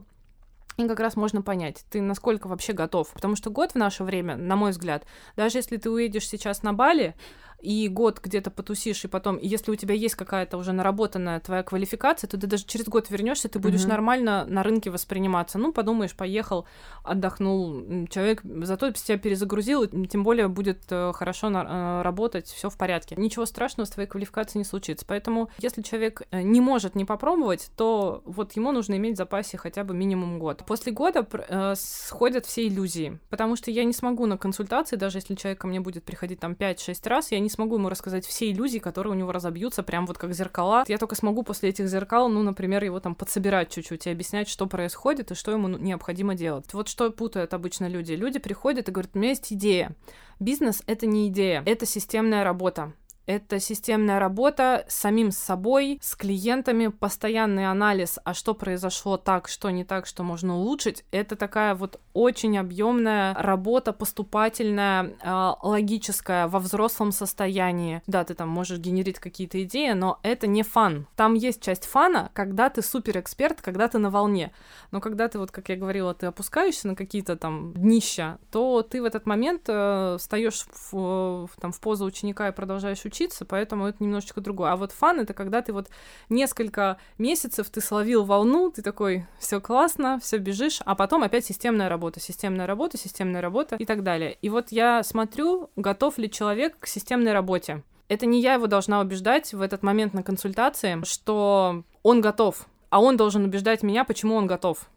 и как раз можно понять, ты насколько вообще готов. Потому что год в наше время, на мой взгляд, даже если ты уедешь сейчас на Бали, и год где-то потусишь, и потом, если у тебя есть какая-то уже наработанная твоя квалификация, то ты даже через год вернешься, ты будешь mm-hmm. нормально на рынке восприниматься. Ну, подумаешь, поехал, отдохнул, человек зато себя перезагрузил, тем более будет э, хорошо на, э, работать, все в порядке. Ничего страшного с твоей квалификацией не случится. Поэтому, если человек э, не может не попробовать, то вот ему нужно иметь в запасе хотя бы минимум год. После года э, сходят все иллюзии, потому что я не смогу на консультации, даже если человек ко мне будет приходить там 5-6 раз, я не не смогу ему рассказать все иллюзии, которые у него разобьются, прям вот как зеркала. Я только смогу после этих зеркал, ну, например, его там подсобирать чуть-чуть и объяснять, что происходит и что ему необходимо делать. Вот что путают обычно люди. Люди приходят и говорят, у меня есть идея. Бизнес — это не идея, это системная работа. Это системная работа с самим собой, с клиентами, постоянный анализ, а что произошло так, что не так, что можно улучшить. Это такая вот очень объемная работа, поступательная, э, логическая, во взрослом состоянии. Да, ты там можешь генерить какие-то идеи, но это не фан. Там есть часть фана, когда ты суперэксперт, когда ты на волне. Но когда ты, вот как я говорила, ты опускаешься на какие-то там днища, то ты в этот момент э, встаешь в, в, там, в позу ученика и продолжаешь учиться, учиться, поэтому это немножечко другое. А вот фан — это когда ты вот несколько месяцев ты словил волну, ты такой, все классно, все бежишь, а потом опять системная работа, системная работа, системная работа и так далее. И вот я смотрю, готов ли человек к системной работе. Это не я его должна убеждать в этот момент на консультации, что он готов, а он должен убеждать меня, почему он готов.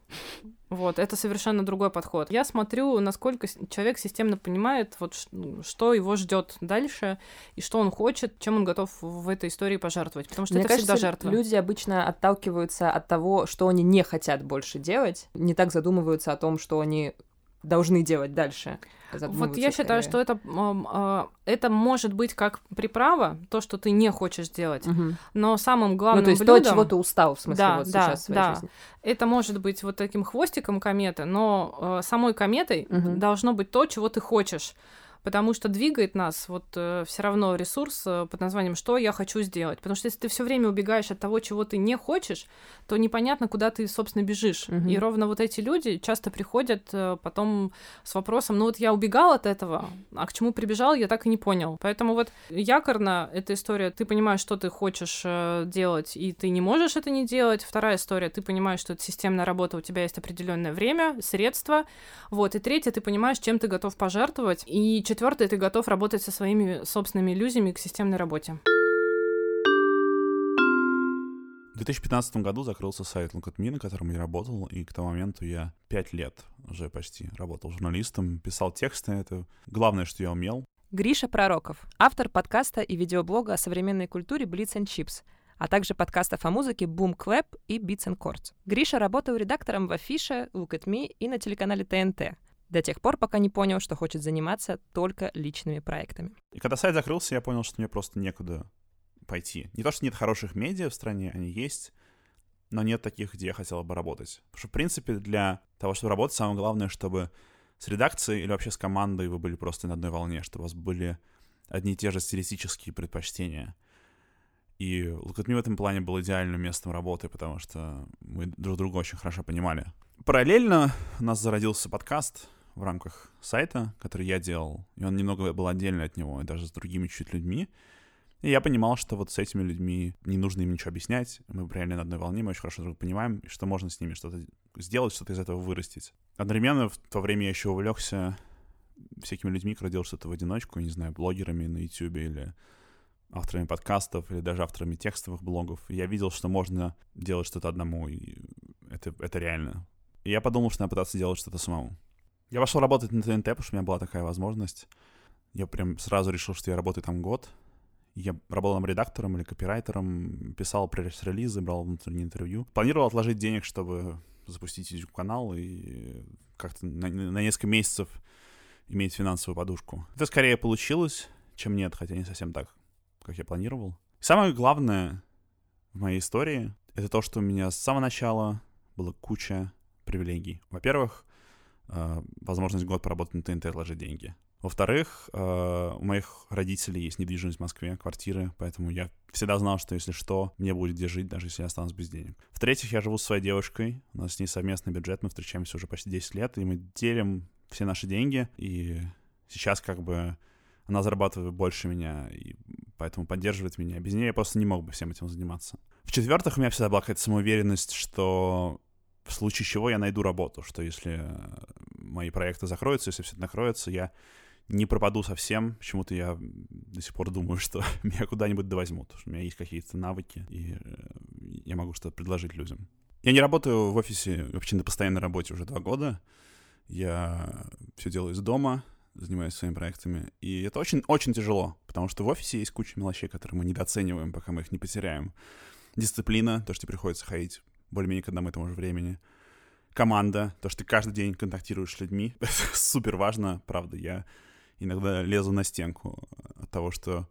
Вот, это совершенно другой подход. Я смотрю, насколько человек системно понимает, вот что его ждет дальше и что он хочет, чем он готов в этой истории пожертвовать. Потому что Мне это кажется, всегда жертва. Люди обычно отталкиваются от того, что они не хотят больше делать, не так задумываются о том, что они должны делать дальше. Вот я считаю, что это, а, это может быть как приправа, то, что ты не хочешь делать, угу. но самым главным ну, то есть блюдом... то, чего ты устал, в смысле, да, вот да, сейчас в своей да. жизни. Это может быть вот таким хвостиком кометы, но э, самой кометой угу. должно быть то, чего ты хочешь потому что двигает нас вот э, все равно ресурс э, под названием «что я хочу сделать?». Потому что если ты все время убегаешь от того, чего ты не хочешь, то непонятно, куда ты, собственно, бежишь. Угу. И ровно вот эти люди часто приходят э, потом с вопросом «ну вот я убегал от этого, а к чему прибежал, я так и не понял». Поэтому вот якорно эта история, ты понимаешь, что ты хочешь э, делать, и ты не можешь это не делать. Вторая история, ты понимаешь, что это системная работа, у тебя есть определенное время, средства. Вот. И третья, ты понимаешь, чем ты готов пожертвовать. И четвертое, ты готов работать со своими собственными иллюзиями к системной работе. В 2015 году закрылся сайт Look at Me, на котором я работал, и к тому моменту я пять лет уже почти работал журналистом, писал тексты, это главное, что я умел. Гриша Пророков, автор подкаста и видеоблога о современной культуре Blitz and Chips, а также подкастов о музыке Boom Clap и Beats and Chords. Гриша работал редактором в Афише, Look at Me и на телеканале ТНТ до тех пор, пока не понял, что хочет заниматься только личными проектами. И когда сайт закрылся, я понял, что мне просто некуда пойти. Не то, что нет хороших медиа в стране, они есть, но нет таких, где я хотел бы работать. Потому что, в принципе, для того, чтобы работать, самое главное, чтобы с редакцией или вообще с командой вы были просто на одной волне, чтобы у вас были одни и те же стилистические предпочтения. И Me в этом плане был идеальным местом работы, потому что мы друг друга очень хорошо понимали. Параллельно у нас зародился подкаст, в рамках сайта, который я делал, и он немного был отдельный от него, и даже с другими чуть людьми. И я понимал, что вот с этими людьми не нужно им ничего объяснять, мы реально на одной волне, мы очень хорошо друг понимаем, и что можно с ними что-то сделать, что-то из этого вырастить. Одновременно в то время я еще увлекся всякими людьми, которые делают что-то в одиночку, не знаю, блогерами на YouTube или авторами подкастов, или даже авторами текстовых блогов. И я видел, что можно делать что-то одному, и это, это реально. И я подумал, что надо пытаться делать что-то самому. Я пошел работать на ТНТ, потому что у меня была такая возможность. Я прям сразу решил, что я работаю там год. Я работал там редактором или копирайтером, писал пресс-релизы, брал внутренние интервью. Планировал отложить денег, чтобы запустить YouTube-канал и как-то на, на несколько месяцев иметь финансовую подушку. Это скорее получилось, чем нет, хотя не совсем так, как я планировал. Самое главное в моей истории — это то, что у меня с самого начала была куча привилегий. Во-первых, возможность год поработать на ТНТ, отложить деньги. Во-вторых, э, у моих родителей есть недвижимость в Москве, квартиры, поэтому я всегда знал, что если что, мне будет где даже если я останусь без денег. В-третьих, я живу с своей девушкой, у нас с ней совместный бюджет, мы встречаемся уже почти 10 лет, и мы делим все наши деньги, и сейчас как бы она зарабатывает больше меня, и поэтому поддерживает меня. Без нее я просто не мог бы всем этим заниматься. В-четвертых, у меня всегда была какая-то самоуверенность, что в случае чего я найду работу, что если э, мои проекты закроются, если все накроется, я не пропаду совсем. Почему-то я до сих пор думаю, что меня куда-нибудь довозьмут. У меня есть какие-то навыки, и э, я могу что-то предложить людям. Я не работаю в офисе вообще на постоянной работе уже два года. Я все делаю из дома, занимаюсь своими проектами. И это очень-очень тяжело, потому что в офисе есть куча мелочей, которые мы недооцениваем, пока мы их не потеряем. Дисциплина, то, что приходится ходить более-менее к одному и тому же времени. Команда, то, что ты каждый день контактируешь с людьми, супер важно, правда. Я иногда лезу на стенку от того, что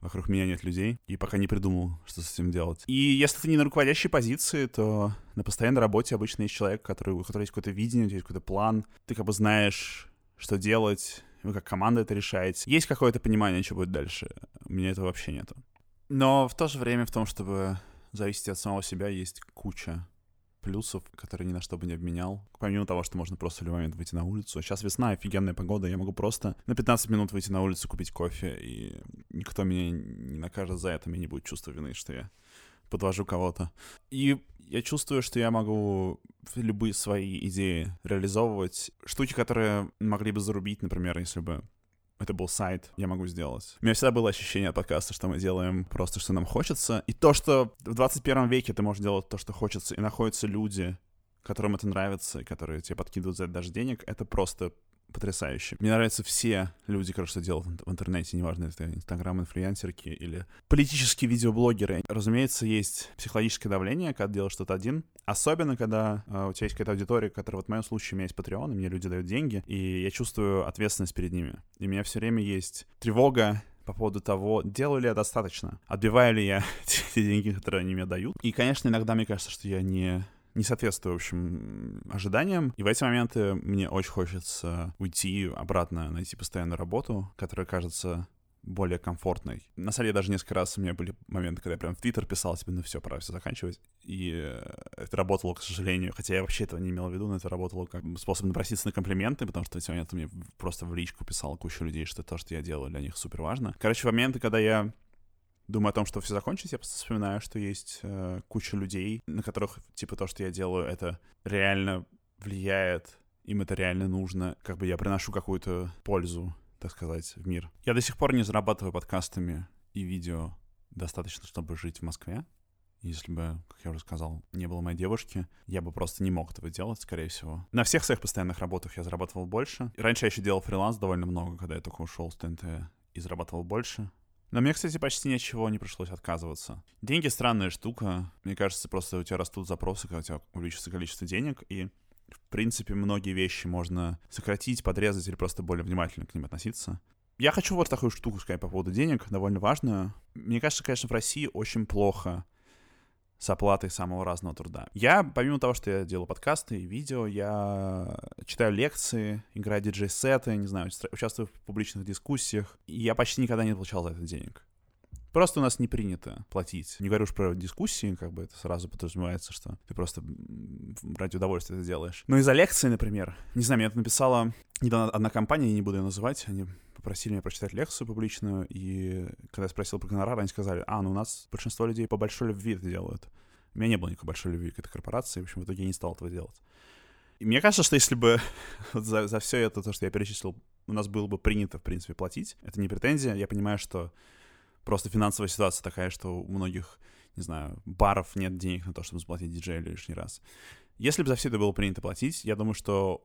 вокруг меня нет людей, и пока не придумал, что с этим делать. И если ты не на руководящей позиции, то на постоянной работе обычно есть человек, который, у которого есть какое-то видение, у тебя есть какой-то план, ты как бы знаешь, что делать, вы как команда это решаете. Есть какое-то понимание, что будет дальше. У меня этого вообще нету. Но в то же время в том, чтобы зависеть от самого себя, есть куча плюсов, которые ни на что бы не обменял. Помимо того, что можно просто в любой момент выйти на улицу. Сейчас весна, офигенная погода, я могу просто на 15 минут выйти на улицу, купить кофе, и никто меня не накажет за это, мне не будет чувства вины, что я подвожу кого-то. И я чувствую, что я могу любые свои идеи реализовывать. Штуки, которые могли бы зарубить, например, если бы это был сайт, я могу сделать. У меня всегда было ощущение от подкаста, что мы делаем просто, что нам хочется. И то, что в 21 веке ты можешь делать то, что хочется, и находятся люди, которым это нравится, и которые тебе подкидывают за это даже денег, это просто потрясающе. Мне нравятся все люди, которые что делают в интернете, неважно, это инстаграм-инфлюенсерки или политические видеоблогеры. Разумеется, есть психологическое давление, когда делаешь что-то один. Особенно, когда э, у тебя есть какая-то аудитория, которая вот в моем случае у меня есть Patreon, и мне люди дают деньги, и я чувствую ответственность перед ними. И у меня все время есть тревога, по поводу того, делаю ли я достаточно, отбиваю ли я те деньги, которые они мне дают. И, конечно, иногда мне кажется, что я не не соответствую, в общем, ожиданиям. И в эти моменты мне очень хочется уйти обратно, найти постоянную работу, которая кажется более комфортной. На самом деле, даже несколько раз у меня были моменты, когда я прям в Твиттер писал, себе, ну все, пора все заканчивать. И э, это работало, к сожалению, хотя я вообще этого не имел в виду, но это работало как способ напроситься на комплименты, потому что в эти моменты мне просто в личку писала куча людей, что то, что я делаю, для них супер важно. Короче, моменты, когда я думаю о том, что все закончится, я просто вспоминаю, что есть э, куча людей, на которых, типа, то, что я делаю, это реально влияет, им это реально нужно, как бы я приношу какую-то пользу, так сказать, в мир. Я до сих пор не зарабатываю подкастами и видео достаточно, чтобы жить в Москве. Если бы, как я уже сказал, не было моей девушки, я бы просто не мог этого делать, скорее всего. На всех своих постоянных работах я зарабатывал больше. И раньше я еще делал фриланс довольно много, когда я только ушел с ТНТ и зарабатывал больше. Но мне, кстати, почти ничего не пришлось отказываться. Деньги — странная штука. Мне кажется, просто у тебя растут запросы, когда у тебя увеличится количество денег, и в принципе, многие вещи можно сократить, подрезать или просто более внимательно к ним относиться. Я хочу вот такую штуку сказать по поводу денег, довольно важную. Мне кажется, конечно, в России очень плохо с оплатой самого разного труда. Я, помимо того, что я делаю подкасты и видео, я читаю лекции, играю диджей-сеты, не знаю, участвую в публичных дискуссиях, и я почти никогда не получал за это денег. Просто у нас не принято платить. Не говорю уж про дискуссии, как бы это сразу подразумевается, что ты просто ради удовольствия это делаешь. Но из-за лекции, например, не знаю, мне это написала недавно одна компания, я не буду ее называть, они попросили меня прочитать лекцию публичную, и когда я спросил про гонорар, они сказали, а, ну у нас большинство людей по большой любви это делают. У меня не было никакой большой любви к этой корпорации, в общем, в итоге я не стал этого делать. И мне кажется, что если бы за, за все это, то, что я перечислил, у нас было бы принято, в принципе, платить, это не претензия, я понимаю, что просто финансовая ситуация такая, что у многих, не знаю, баров нет денег на то, чтобы заплатить диджею лишний раз. Если бы за все это было принято платить, я думаю, что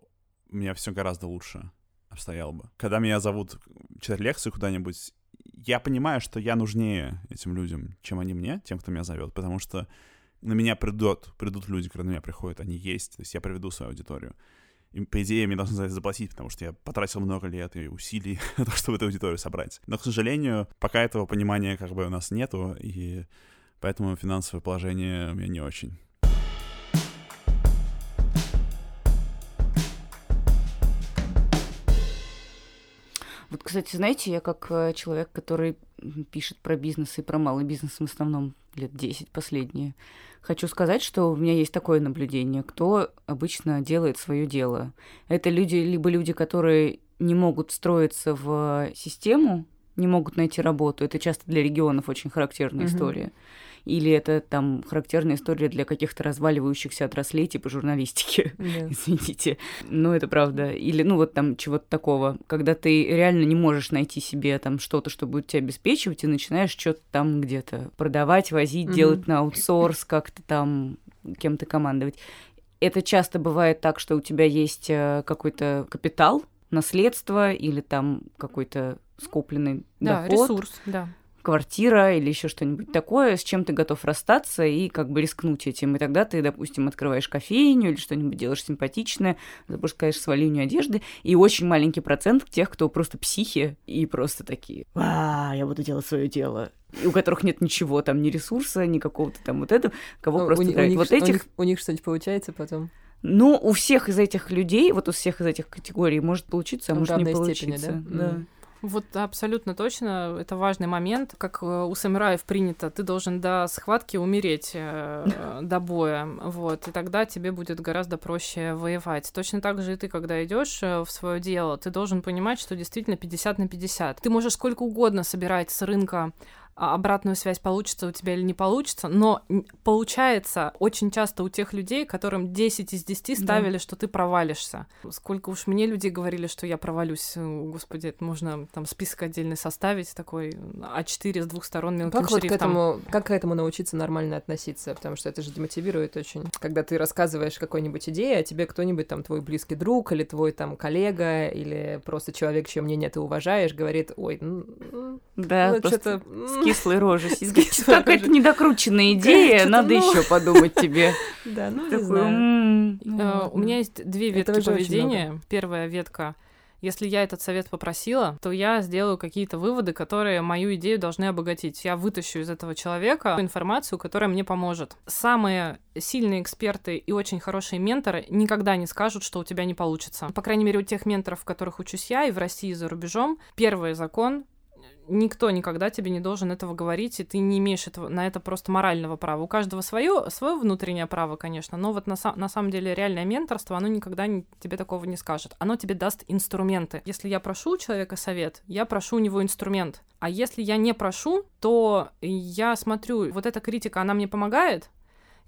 у меня все гораздо лучше обстоял бы. Когда меня зовут читать лекцию куда-нибудь, я понимаю, что я нужнее этим людям, чем они мне, тем, кто меня зовет, потому что на меня придут, придут люди, которые на меня приходят, они есть, то есть я приведу свою аудиторию. И, по идее, мне должны за это заплатить, потому что я потратил много лет и усилий на то, чтобы эту аудиторию собрать. Но, к сожалению, пока этого понимания как бы у нас нету, и поэтому финансовое положение у меня не очень. Вот, кстати, знаете, я как э, человек, который пишет про бизнес и про малый бизнес в основном лет 10 последние, хочу сказать, что у меня есть такое наблюдение, кто обычно делает свое дело. Это люди, либо люди, которые не могут встроиться в систему, не могут найти работу. Это часто для регионов очень характерная mm-hmm. история или это там характерная история для каких-то разваливающихся отраслей типа журналистики, yeah. извините. Но это правда. Или, ну, вот там чего-то такого, когда ты реально не можешь найти себе там что-то, что будет тебя обеспечивать, и начинаешь что-то там где-то продавать, возить, mm-hmm. делать на аутсорс, как-то там кем-то командовать. Это часто бывает так, что у тебя есть э, какой-то капитал, наследство или там какой-то скопленный да, доход. ресурс, да квартира или еще что-нибудь такое, с чем ты готов расстаться и как бы рискнуть этим. И тогда ты, допустим, открываешь кофейню или что-нибудь делаешь симпатичное, запускаешь свою линию одежды, и очень маленький процент тех, кто просто психи и просто такие, а, я буду делать свое дело. И у которых нет ничего, там, ни ресурса, ни какого-то там вот этого, кого ну, просто у, у них, вот этих... У них, у них что-нибудь получается потом? Ну, у всех из этих людей, вот у всех из этих категорий может получиться, а ну, может не получиться. Степени, да? да. Mm. Вот абсолютно точно, это важный момент. Как э, у самураев принято, ты должен до схватки умереть, э, до боя, вот, и тогда тебе будет гораздо проще воевать. Точно так же и ты, когда идешь э, в свое дело, ты должен понимать, что действительно 50 на 50. Ты можешь сколько угодно собирать с рынка обратную связь, получится у тебя или не получится, но получается очень часто у тех людей, которым 10 из 10 ставили, да. что ты провалишься. Сколько уж мне людей говорили, что я провалюсь, э, господи, это можно там список отдельный составить, такой А4 с двух сторон мелким как шрифтом. Вот к этому, как к этому научиться нормально относиться? Потому что это же демотивирует очень. Когда ты рассказываешь какой-нибудь идеи, а тебе кто-нибудь там, твой близкий друг или твой там коллега или просто человек, чье мнение ты уважаешь, говорит, ой, ну, да, ну, что-то кислой рожи сидит. Какая-то недокрученная идея, надо еще подумать тебе. Да, ну не знаю. Э, у меня есть две ветки поведения. Первая ветка если я этот совет попросила, то я сделаю какие-то выводы, которые мою идею должны обогатить. Я вытащу из этого человека информацию, которая мне поможет. Самые сильные эксперты и очень хорошие менторы никогда не скажут, что у тебя не получится. По крайней мере, у тех менторов, в которых учусь я, и в России, и за рубежом, первый закон никто никогда тебе не должен этого говорить, и ты не имеешь этого, на это просто морального права. У каждого свое, свое внутреннее право, конечно, но вот на, на самом деле реальное менторство, оно никогда не, тебе такого не скажет. Оно тебе даст инструменты. Если я прошу у человека совет, я прошу у него инструмент. А если я не прошу, то я смотрю, вот эта критика, она мне помогает,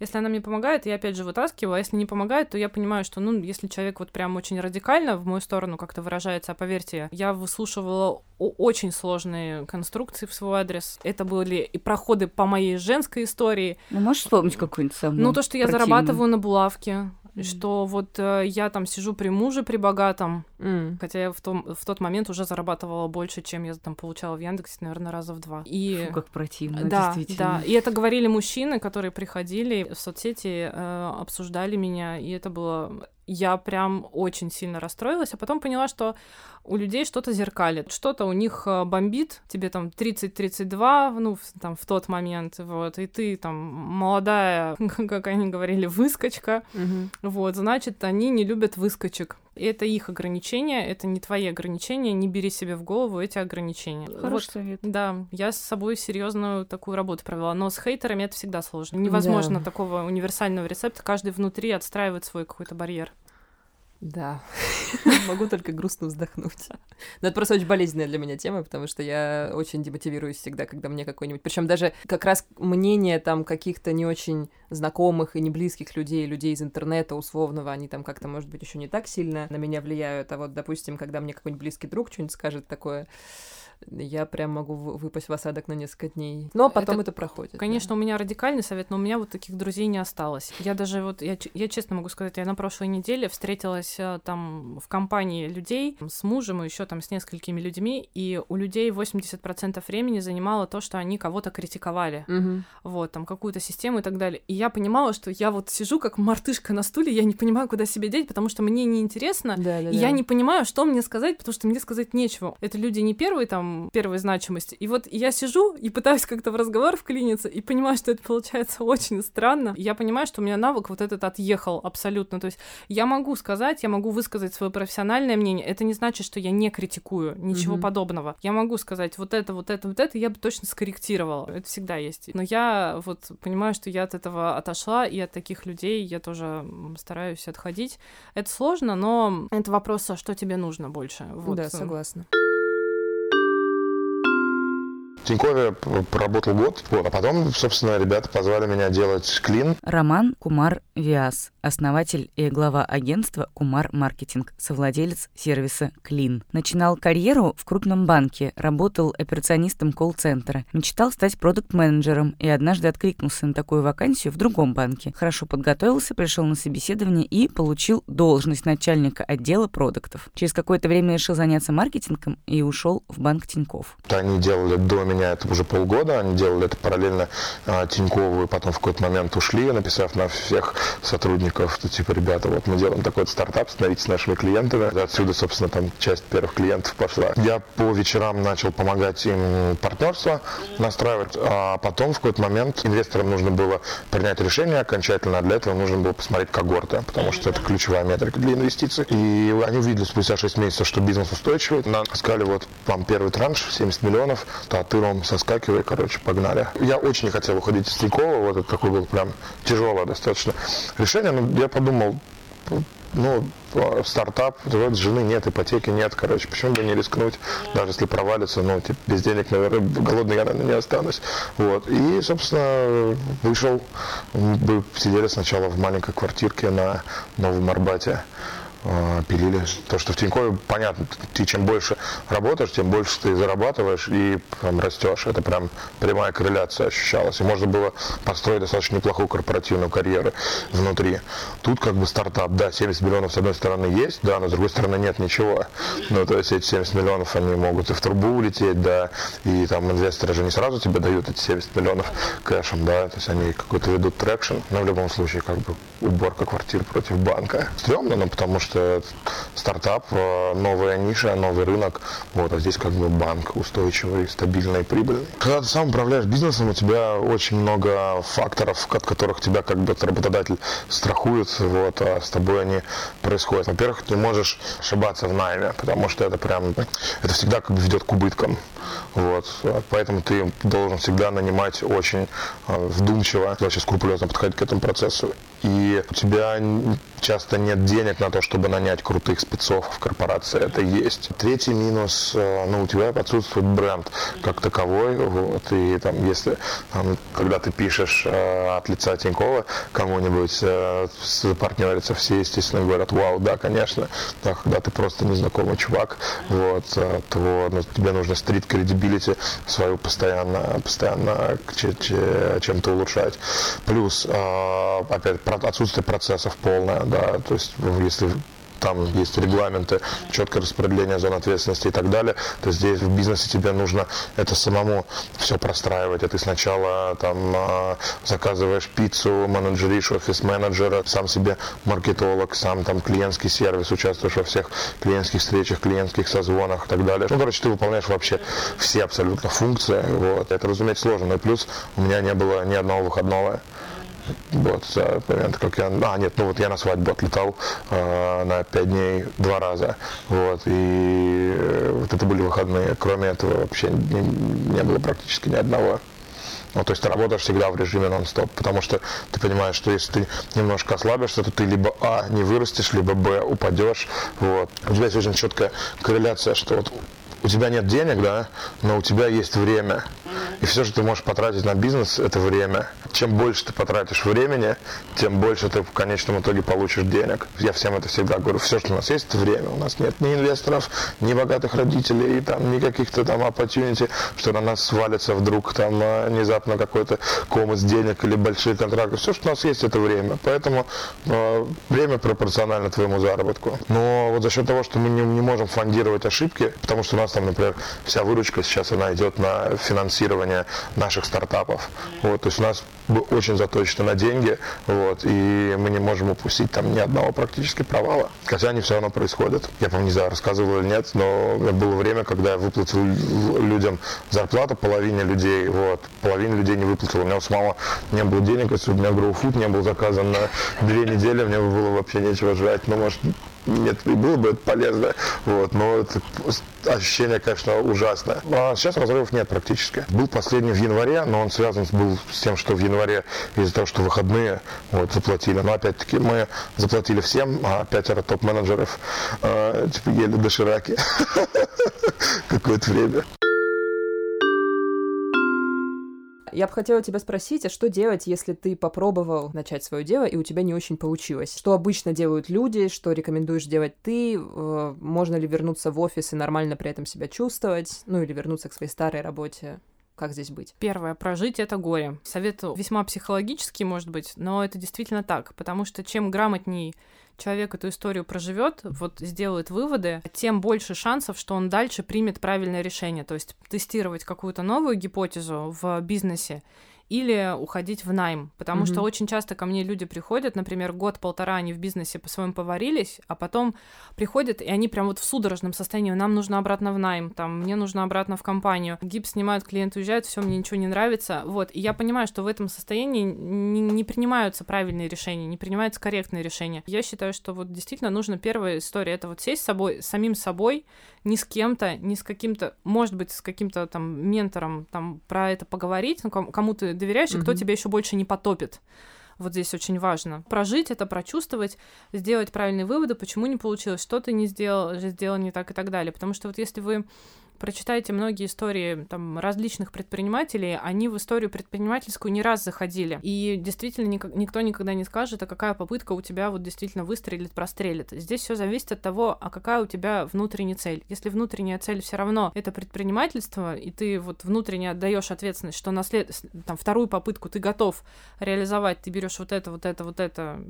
если она мне помогает, я опять же вытаскиваю, а если не помогает, то я понимаю, что, ну, если человек вот прям очень радикально в мою сторону как-то выражается, а поверьте, я выслушивала очень сложные конструкции в свой адрес. Это были и проходы по моей женской истории. Ну, можешь вспомнить какую-нибудь самую Ну, то, что я зарабатываю на булавке, Mm. Что вот э, я там сижу при муже, при богатом, mm. хотя я в, том, в тот момент уже зарабатывала больше, чем я там получала в Яндексе, наверное, раза в два. И... Фу, как противно, да, действительно. Да, и это говорили мужчины, которые приходили в соцсети, э, обсуждали меня, и это было я прям очень сильно расстроилась, а потом поняла, что у людей что-то зеркалит, что-то у них э, бомбит, тебе там 30-32, ну, там, в тот момент, вот, и ты там молодая, как они говорили, выскочка, угу. вот, значит, они не любят выскочек. И это их ограничения, это не твои ограничения, не бери себе в голову эти ограничения. Хороший вот, совет. Да, я с собой серьезную такую работу провела, но с хейтерами это всегда сложно. Невозможно да. такого универсального рецепта, каждый внутри отстраивает свой какой-то барьер. Да, могу только грустно вздохнуть. Но это просто очень болезненная для меня тема, потому что я очень демотивируюсь всегда, когда мне какой-нибудь... Причем даже как раз мнение там каких-то не очень знакомых и не близких людей, людей из интернета условного, они там как-то, может быть, еще не так сильно на меня влияют. А вот, допустим, когда мне какой-нибудь близкий друг что-нибудь скажет такое, я прям могу выпасть в осадок на несколько дней. Но потом это, это проходит. Конечно, да. у меня радикальный совет, но у меня вот таких друзей не осталось. Я даже вот, я, я честно могу сказать, я на прошлой неделе встретилась э, там в компании людей с мужем и еще там с несколькими людьми, и у людей 80% времени занимало то, что они кого-то критиковали. Угу. Вот, там какую-то систему и так далее. И я понимала, что я вот сижу как мартышка на стуле, я не понимаю, куда себя деть, потому что мне неинтересно, да, да, и да. я не понимаю, что мне сказать, потому что мне сказать нечего. Это люди не первые там первой значимости. И вот я сижу и пытаюсь как-то в разговор вклиниться, и понимаю, что это получается очень странно. Я понимаю, что у меня навык вот этот отъехал абсолютно. То есть я могу сказать, я могу высказать свое профессиональное мнение. Это не значит, что я не критикую, ничего mm-hmm. подобного. Я могу сказать вот это, вот это, вот это, я бы точно скорректировала. Это всегда есть. Но я вот понимаю, что я от этого отошла, и от таких людей я тоже стараюсь отходить. Это сложно, но это вопрос, а что тебе нужно больше. Вот. Да, согласна. Тинькове проработал год, вот, а потом, собственно, ребята позвали меня делать клин. Роман Кумар Виас, основатель и глава агентства Кумар Маркетинг, совладелец сервиса Клин. Начинал карьеру в крупном банке, работал операционистом колл-центра, мечтал стать продукт-менеджером и однажды откликнулся на такую вакансию в другом банке. Хорошо подготовился, пришел на собеседование и получил должность начальника отдела продуктов. Через какое-то время решил заняться маркетингом и ушел в банк Тиньков. Они делали домен меня это уже полгода, они делали это параллельно а, Тинькову, и потом в какой-то момент ушли, написав на всех сотрудников, что типа, ребята, вот мы делаем такой стартап, становитесь нашими клиентами. Отсюда, собственно, там часть первых клиентов пошла. Я по вечерам начал помогать им партнерство настраивать, а потом в какой-то момент инвесторам нужно было принять решение окончательно, а для этого нужно было посмотреть когорты, потому что это ключевая метрика для инвестиций. И они увидели спустя 6 месяцев, что бизнес устойчивый. Нам сказали, вот вам первый транш, 70 миллионов, то ты вам соскакивай, короче, погнали. Я очень не хотел уходить из Тинькова, вот это такое было прям тяжелое достаточно решение, но я подумал, ну, стартап, вот жены нет, ипотеки нет, короче, почему бы не рискнуть, даже если провалится, ну, типа, без денег, наверное, голодный я, наверное, не останусь. Вот. И, собственно, вышел, мы сидели сначала в маленькой квартирке на Новом Арбате, а, пилили. То, что в Тинькове, понятно, ты чем больше работаешь, тем больше ты зарабатываешь и прям растешь. Это прям прямая корреляция ощущалась. И можно было построить достаточно неплохую корпоративную карьеру внутри. Тут как бы стартап, да, 70 миллионов с одной стороны есть, да, но с другой стороны нет ничего. Ну, то есть эти 70 миллионов, они могут и в трубу улететь, да, и там инвесторы же не сразу тебе дают эти 70 миллионов кэшем, да, то есть они какой-то ведут traction, но в любом случае как бы уборка квартир против банка. Стремно, но потому что что стартап, э, новая ниша, новый рынок. Вот, а здесь как бы банк устойчивый, стабильный, прибыльный. Когда ты сам управляешь бизнесом, у тебя очень много факторов, от которых тебя как бы работодатель страхует, вот, а с тобой они происходят. Во-первых, ты можешь ошибаться в найме, потому что это прям, это всегда как бы ведет к убыткам. Вот. Поэтому ты должен всегда нанимать очень э, вдумчиво, вообще скрупулезно подходить к этому процессу. И у тебя часто нет денег на то, чтобы нанять крутых спецов в корпорации. Это есть. Третий минус, э, ну, у тебя отсутствует бренд как таковой. Вот, и там, если, там, когда ты пишешь э, от лица Тинькова кому-нибудь э, партнериться, все, естественно, говорят, вау, да, конечно. Да, когда ты просто незнакомый чувак, вот, э, то ну, тебе нужно стрит кредибилити свою постоянно, постоянно чем-то улучшать. Плюс, э, опять, отсутствие процессов полное, да, то есть если там есть регламенты, четкое распределение зон ответственности и так далее, то здесь в бизнесе тебе нужно это самому все простраивать. А ты сначала там а, заказываешь пиццу, менеджеришь офис-менеджера, сам себе маркетолог, сам там клиентский сервис, участвуешь во всех клиентских встречах, клиентских созвонах и так далее. Ну, короче, ты выполняешь вообще все абсолютно функции. Вот. Это, разумеется, сложно. Но и плюс у меня не было ни одного выходного. Вот, момент, как я... А, нет, ну вот я на свадьбу отлетал э, на пять дней два раза. Вот, и э, вот это были выходные. Кроме этого вообще не, не было практически ни одного. Ну, то есть ты работаешь всегда в режиме нон-стоп, потому что ты понимаешь, что если ты немножко ослабишься, то ты либо А, не вырастешь, либо Б, упадешь. Вот. У тебя есть очень четкая корреляция, что вот у тебя нет денег, да, но у тебя есть время. И все, что ты можешь потратить на бизнес, это время. Чем больше ты потратишь времени, тем больше ты в конечном итоге получишь денег. Я всем это всегда говорю. Все, что у нас есть, это время. У нас нет ни инвесторов, ни богатых родителей, там, ни каких-то там opportunity, что на нас свалится вдруг там а, внезапно какой-то комос денег или большие контракты. Все, что у нас есть, это время. Поэтому э, время пропорционально твоему заработку. Но вот за счет того, что мы не, не можем фондировать ошибки, потому что у нас там, например, вся выручка сейчас она идет на финансирование финансирования наших стартапов. Вот, то есть у нас очень заточено на деньги, вот, и мы не можем упустить там ни одного практически провала. Хотя они все равно происходят. Я, по не знаю, рассказывал или нет, но было время, когда я выплатил людям зарплату, половине людей, вот, половине людей не выплатил. У меня у самого не было денег, если у меня GrowFood не был заказан на две недели, мне было вообще нечего жрать. Ну, может, нет, и было бы это полезно, вот, но это ощущение, конечно, ужасное. А сейчас разрывов нет практически. Был последний в январе, но он связан был с тем, что в январе из-за того, что выходные вот, заплатили. Но опять-таки мы заплатили всем, а пятеро топ-менеджеров э, типа ели дошираки какое-то время. Я бы хотела тебя спросить, а что делать, если ты попробовал начать свое дело, и у тебя не очень получилось? Что обычно делают люди, что рекомендуешь делать ты? Э, можно ли вернуться в офис и нормально при этом себя чувствовать? Ну или вернуться к своей старой работе? Как здесь быть? Первое, прожить это горе. Совет весьма психологический, может быть, но это действительно так, потому что чем грамотней человек эту историю проживет, вот сделает выводы, тем больше шансов, что он дальше примет правильное решение. То есть тестировать какую-то новую гипотезу в бизнесе или уходить в найм. Потому mm-hmm. что очень часто ко мне люди приходят, например, год-полтора они в бизнесе по-своему поварились, а потом приходят, и они прям вот в судорожном состоянии, нам нужно обратно в найм, там, мне нужно обратно в компанию. Гипс снимают, клиент уезжает, все, мне ничего не нравится. Вот, и я понимаю, что в этом состоянии не, не принимаются правильные решения, не принимаются корректные решения. Я считаю, что вот действительно нужно первая история, это вот сесть с собой, самим собой, не с кем-то, не с каким-то, может быть, с каким-то там ментором там про это поговорить, ну, кому ты доверяешь, mm-hmm. и кто тебя еще больше не потопит. Вот здесь очень важно. Прожить это, прочувствовать, сделать правильные выводы, почему не получилось, что ты не сделал, сделал не так и так далее. Потому что вот если вы прочитайте многие истории там, различных предпринимателей, они в историю предпринимательскую не раз заходили. И действительно ник- никто никогда не скажет, а какая попытка у тебя вот действительно выстрелит, прострелит. Здесь все зависит от того, а какая у тебя внутренняя цель. Если внутренняя цель все равно это предпринимательство, и ты вот внутренне отдаешь ответственность, что на след... там, вторую попытку ты готов реализовать, ты берешь вот это, вот это, вот это,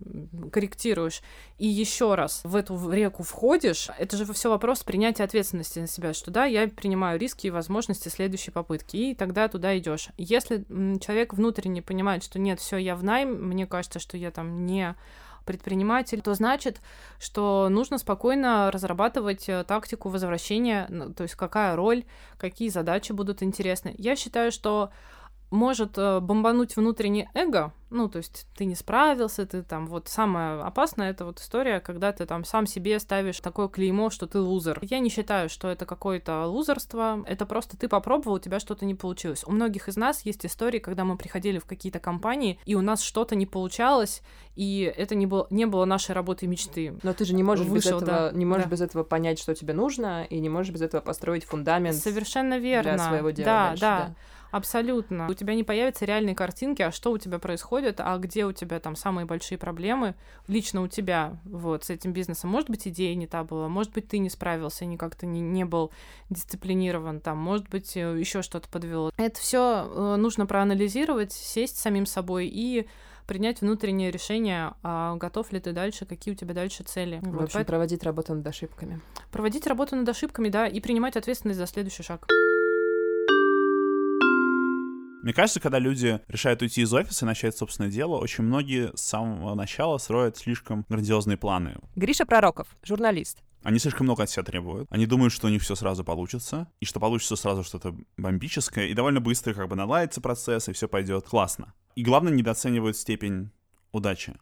корректируешь, и еще раз в эту реку входишь, это же все вопрос принятия ответственности на себя, что да, я принимаю риски и возможности следующей попытки, и тогда туда идешь. Если человек внутренне понимает, что нет, все, я в найм, мне кажется, что я там не предприниматель, то значит, что нужно спокойно разрабатывать э, тактику возвращения, то есть какая роль, какие задачи будут интересны. Я считаю, что может э, бомбануть внутреннее эго, ну, то есть ты не справился, ты там, вот самое опасное, это вот история, когда ты там сам себе ставишь такое клеймо, что ты лузер. Я не считаю, что это какое-то лузерство, это просто ты попробовал, у тебя что-то не получилось. У многих из нас есть истории, когда мы приходили в какие-то компании, и у нас что-то не получалось, и это не было, не было нашей работы мечты. Но ты же не можешь, Вышел, без, этого, да, не можешь да. без этого понять, что тебе нужно, и не можешь без этого построить фундамент Совершенно верно. для своего дела да, дальше, да. да. Абсолютно. У тебя не появятся реальные картинки, а что у тебя происходит, а где у тебя там самые большие проблемы лично у тебя вот с этим бизнесом. Может быть, идея не та была, может быть, ты не справился, не как-то не, не был дисциплинирован, там, может быть, э, еще что-то подвело. Это все э, нужно проанализировать, сесть самим собой и принять внутреннее решение, а готов ли ты дальше, какие у тебя дальше цели. В вот, общем, поэтому... проводить работу над ошибками. Проводить работу над ошибками, да, и принимать ответственность за следующий шаг. Мне кажется, когда люди решают уйти из офиса и начать собственное дело, очень многие с самого начала строят слишком грандиозные планы. Гриша Пророков, журналист. Они слишком много от себя требуют. Они думают, что у них все сразу получится, и что получится сразу что-то бомбическое, и довольно быстро как бы наладится процесс, и все пойдет классно. И главное, недооценивают степень удачи.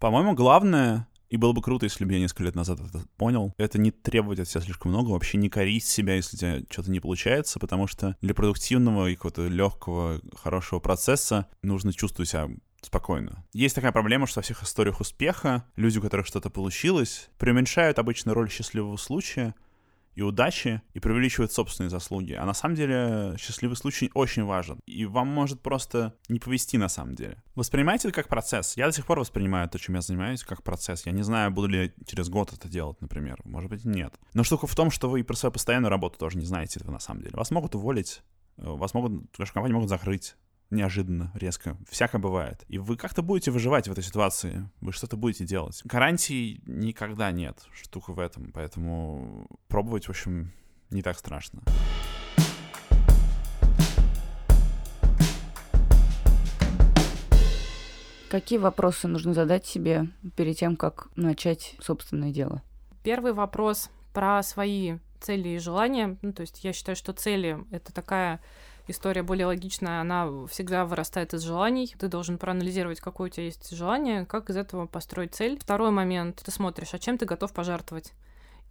По-моему, главное и было бы круто, если бы я несколько лет назад это понял. Это не требовать от себя слишком много, вообще не корить себя, если у тебя что-то не получается, потому что для продуктивного и какого-то легкого, хорошего процесса нужно чувствовать себя спокойно. Есть такая проблема, что во всех историях успеха люди, у которых что-то получилось, преуменьшают обычно роль счастливого случая и удачи, и преувеличивает собственные заслуги. А на самом деле счастливый случай очень важен. И вам может просто не повести на самом деле. Воспринимайте это как процесс. Я до сих пор воспринимаю то, чем я занимаюсь, как процесс. Я не знаю, буду ли через год это делать, например. Может быть, нет. Но штука в том, что вы и про свою постоянную работу тоже не знаете этого на самом деле. Вас могут уволить, э, вас могут, вашу компанию могут закрыть неожиданно, резко. Всякое бывает. И вы как-то будете выживать в этой ситуации. Вы что-то будете делать. Гарантий никогда нет. Штука в этом. Поэтому пробовать, в общем, не так страшно. Какие вопросы нужно задать себе перед тем, как начать собственное дело? Первый вопрос про свои цели и желания. Ну, то есть я считаю, что цели — это такая история более логичная, она всегда вырастает из желаний. Ты должен проанализировать, какое у тебя есть желание, как из этого построить цель. Второй момент, ты смотришь, а чем ты готов пожертвовать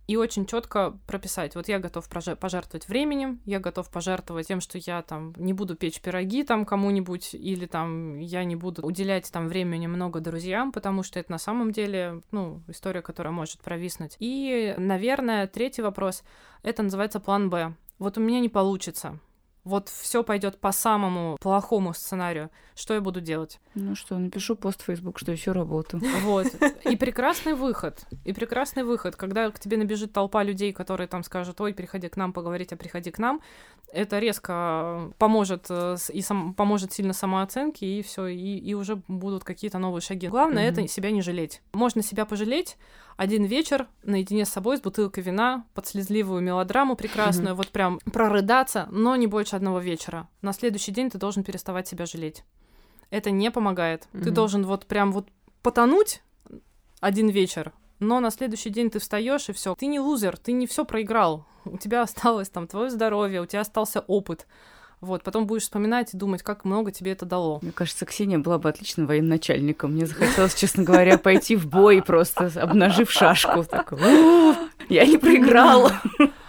и очень четко прописать. Вот я готов пожертвовать временем, я готов пожертвовать тем, что я там не буду печь пироги там кому-нибудь, или там я не буду уделять там времени много друзьям, потому что это на самом деле, ну, история, которая может провиснуть. И, наверное, третий вопрос, это называется план Б. Вот у меня не получится вот все пойдет по самому плохому сценарию, что я буду делать? Ну что, напишу пост в Facebook, что еще работаю. Вот. И прекрасный выход. И прекрасный выход, когда к тебе набежит толпа людей, которые там скажут, ой, приходи к нам поговорить, а приходи к нам. Это резко поможет э, и сам, поможет сильно самооценке, и все, и, и уже будут какие-то новые шаги. Главное mm-hmm. это себя не жалеть. Можно себя пожалеть, один вечер наедине с собой с бутылкой вина под слезливую мелодраму прекрасную, вот прям прорыдаться, но не больше одного вечера. На следующий день ты должен переставать себя жалеть. Это не помогает. Ты должен вот прям вот потонуть один вечер, но на следующий день ты встаешь и все. Ты не лузер, ты не все проиграл. У тебя осталось там твое здоровье, у тебя остался опыт. Вот, потом будешь вспоминать и думать, как много тебе это дало. Мне кажется, Ксения была бы отличным военачальником. Мне захотелось, честно говоря, пойти в бой, просто обнажив шашку. Такой, я не проиграла.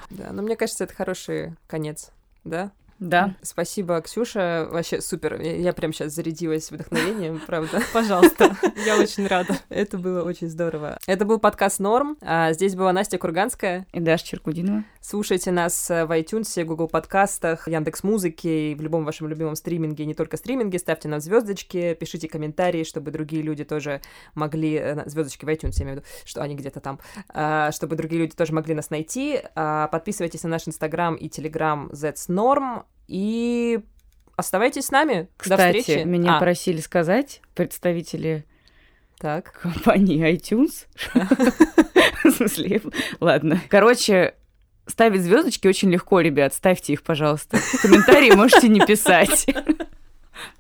Да, но мне кажется, это хороший конец, да? Да. Спасибо, Ксюша. Вообще супер. Я прям сейчас зарядилась вдохновением, правда. Пожалуйста. Я очень рада. Это было очень здорово. Это был подкаст «Норм». А здесь была Настя Курганская. И Даша Черкудинова. Слушайте нас в iTunes, Google подкастах, Яндекс Музыке и в любом вашем любимом стриминге, не только стриминге. Ставьте нам звездочки, пишите комментарии, чтобы другие люди тоже могли... Э, звездочки в iTunes, я имею в виду, что они где-то там. А, чтобы другие люди тоже могли нас найти. А, подписывайтесь на наш Инстаграм и Телеграм That's Norm. И оставайтесь с нами. Кстати, До встречи. меня а. просили сказать представители так. компании iTunes. В смысле, ладно. Короче, ставить звездочки очень легко, ребят. Ставьте их, пожалуйста. Комментарии можете не писать.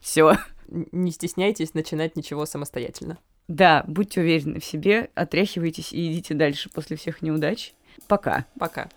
Все. Не стесняйтесь начинать ничего самостоятельно. Да, будьте уверены в себе, отряхивайтесь и идите дальше после всех неудач. Пока. Пока.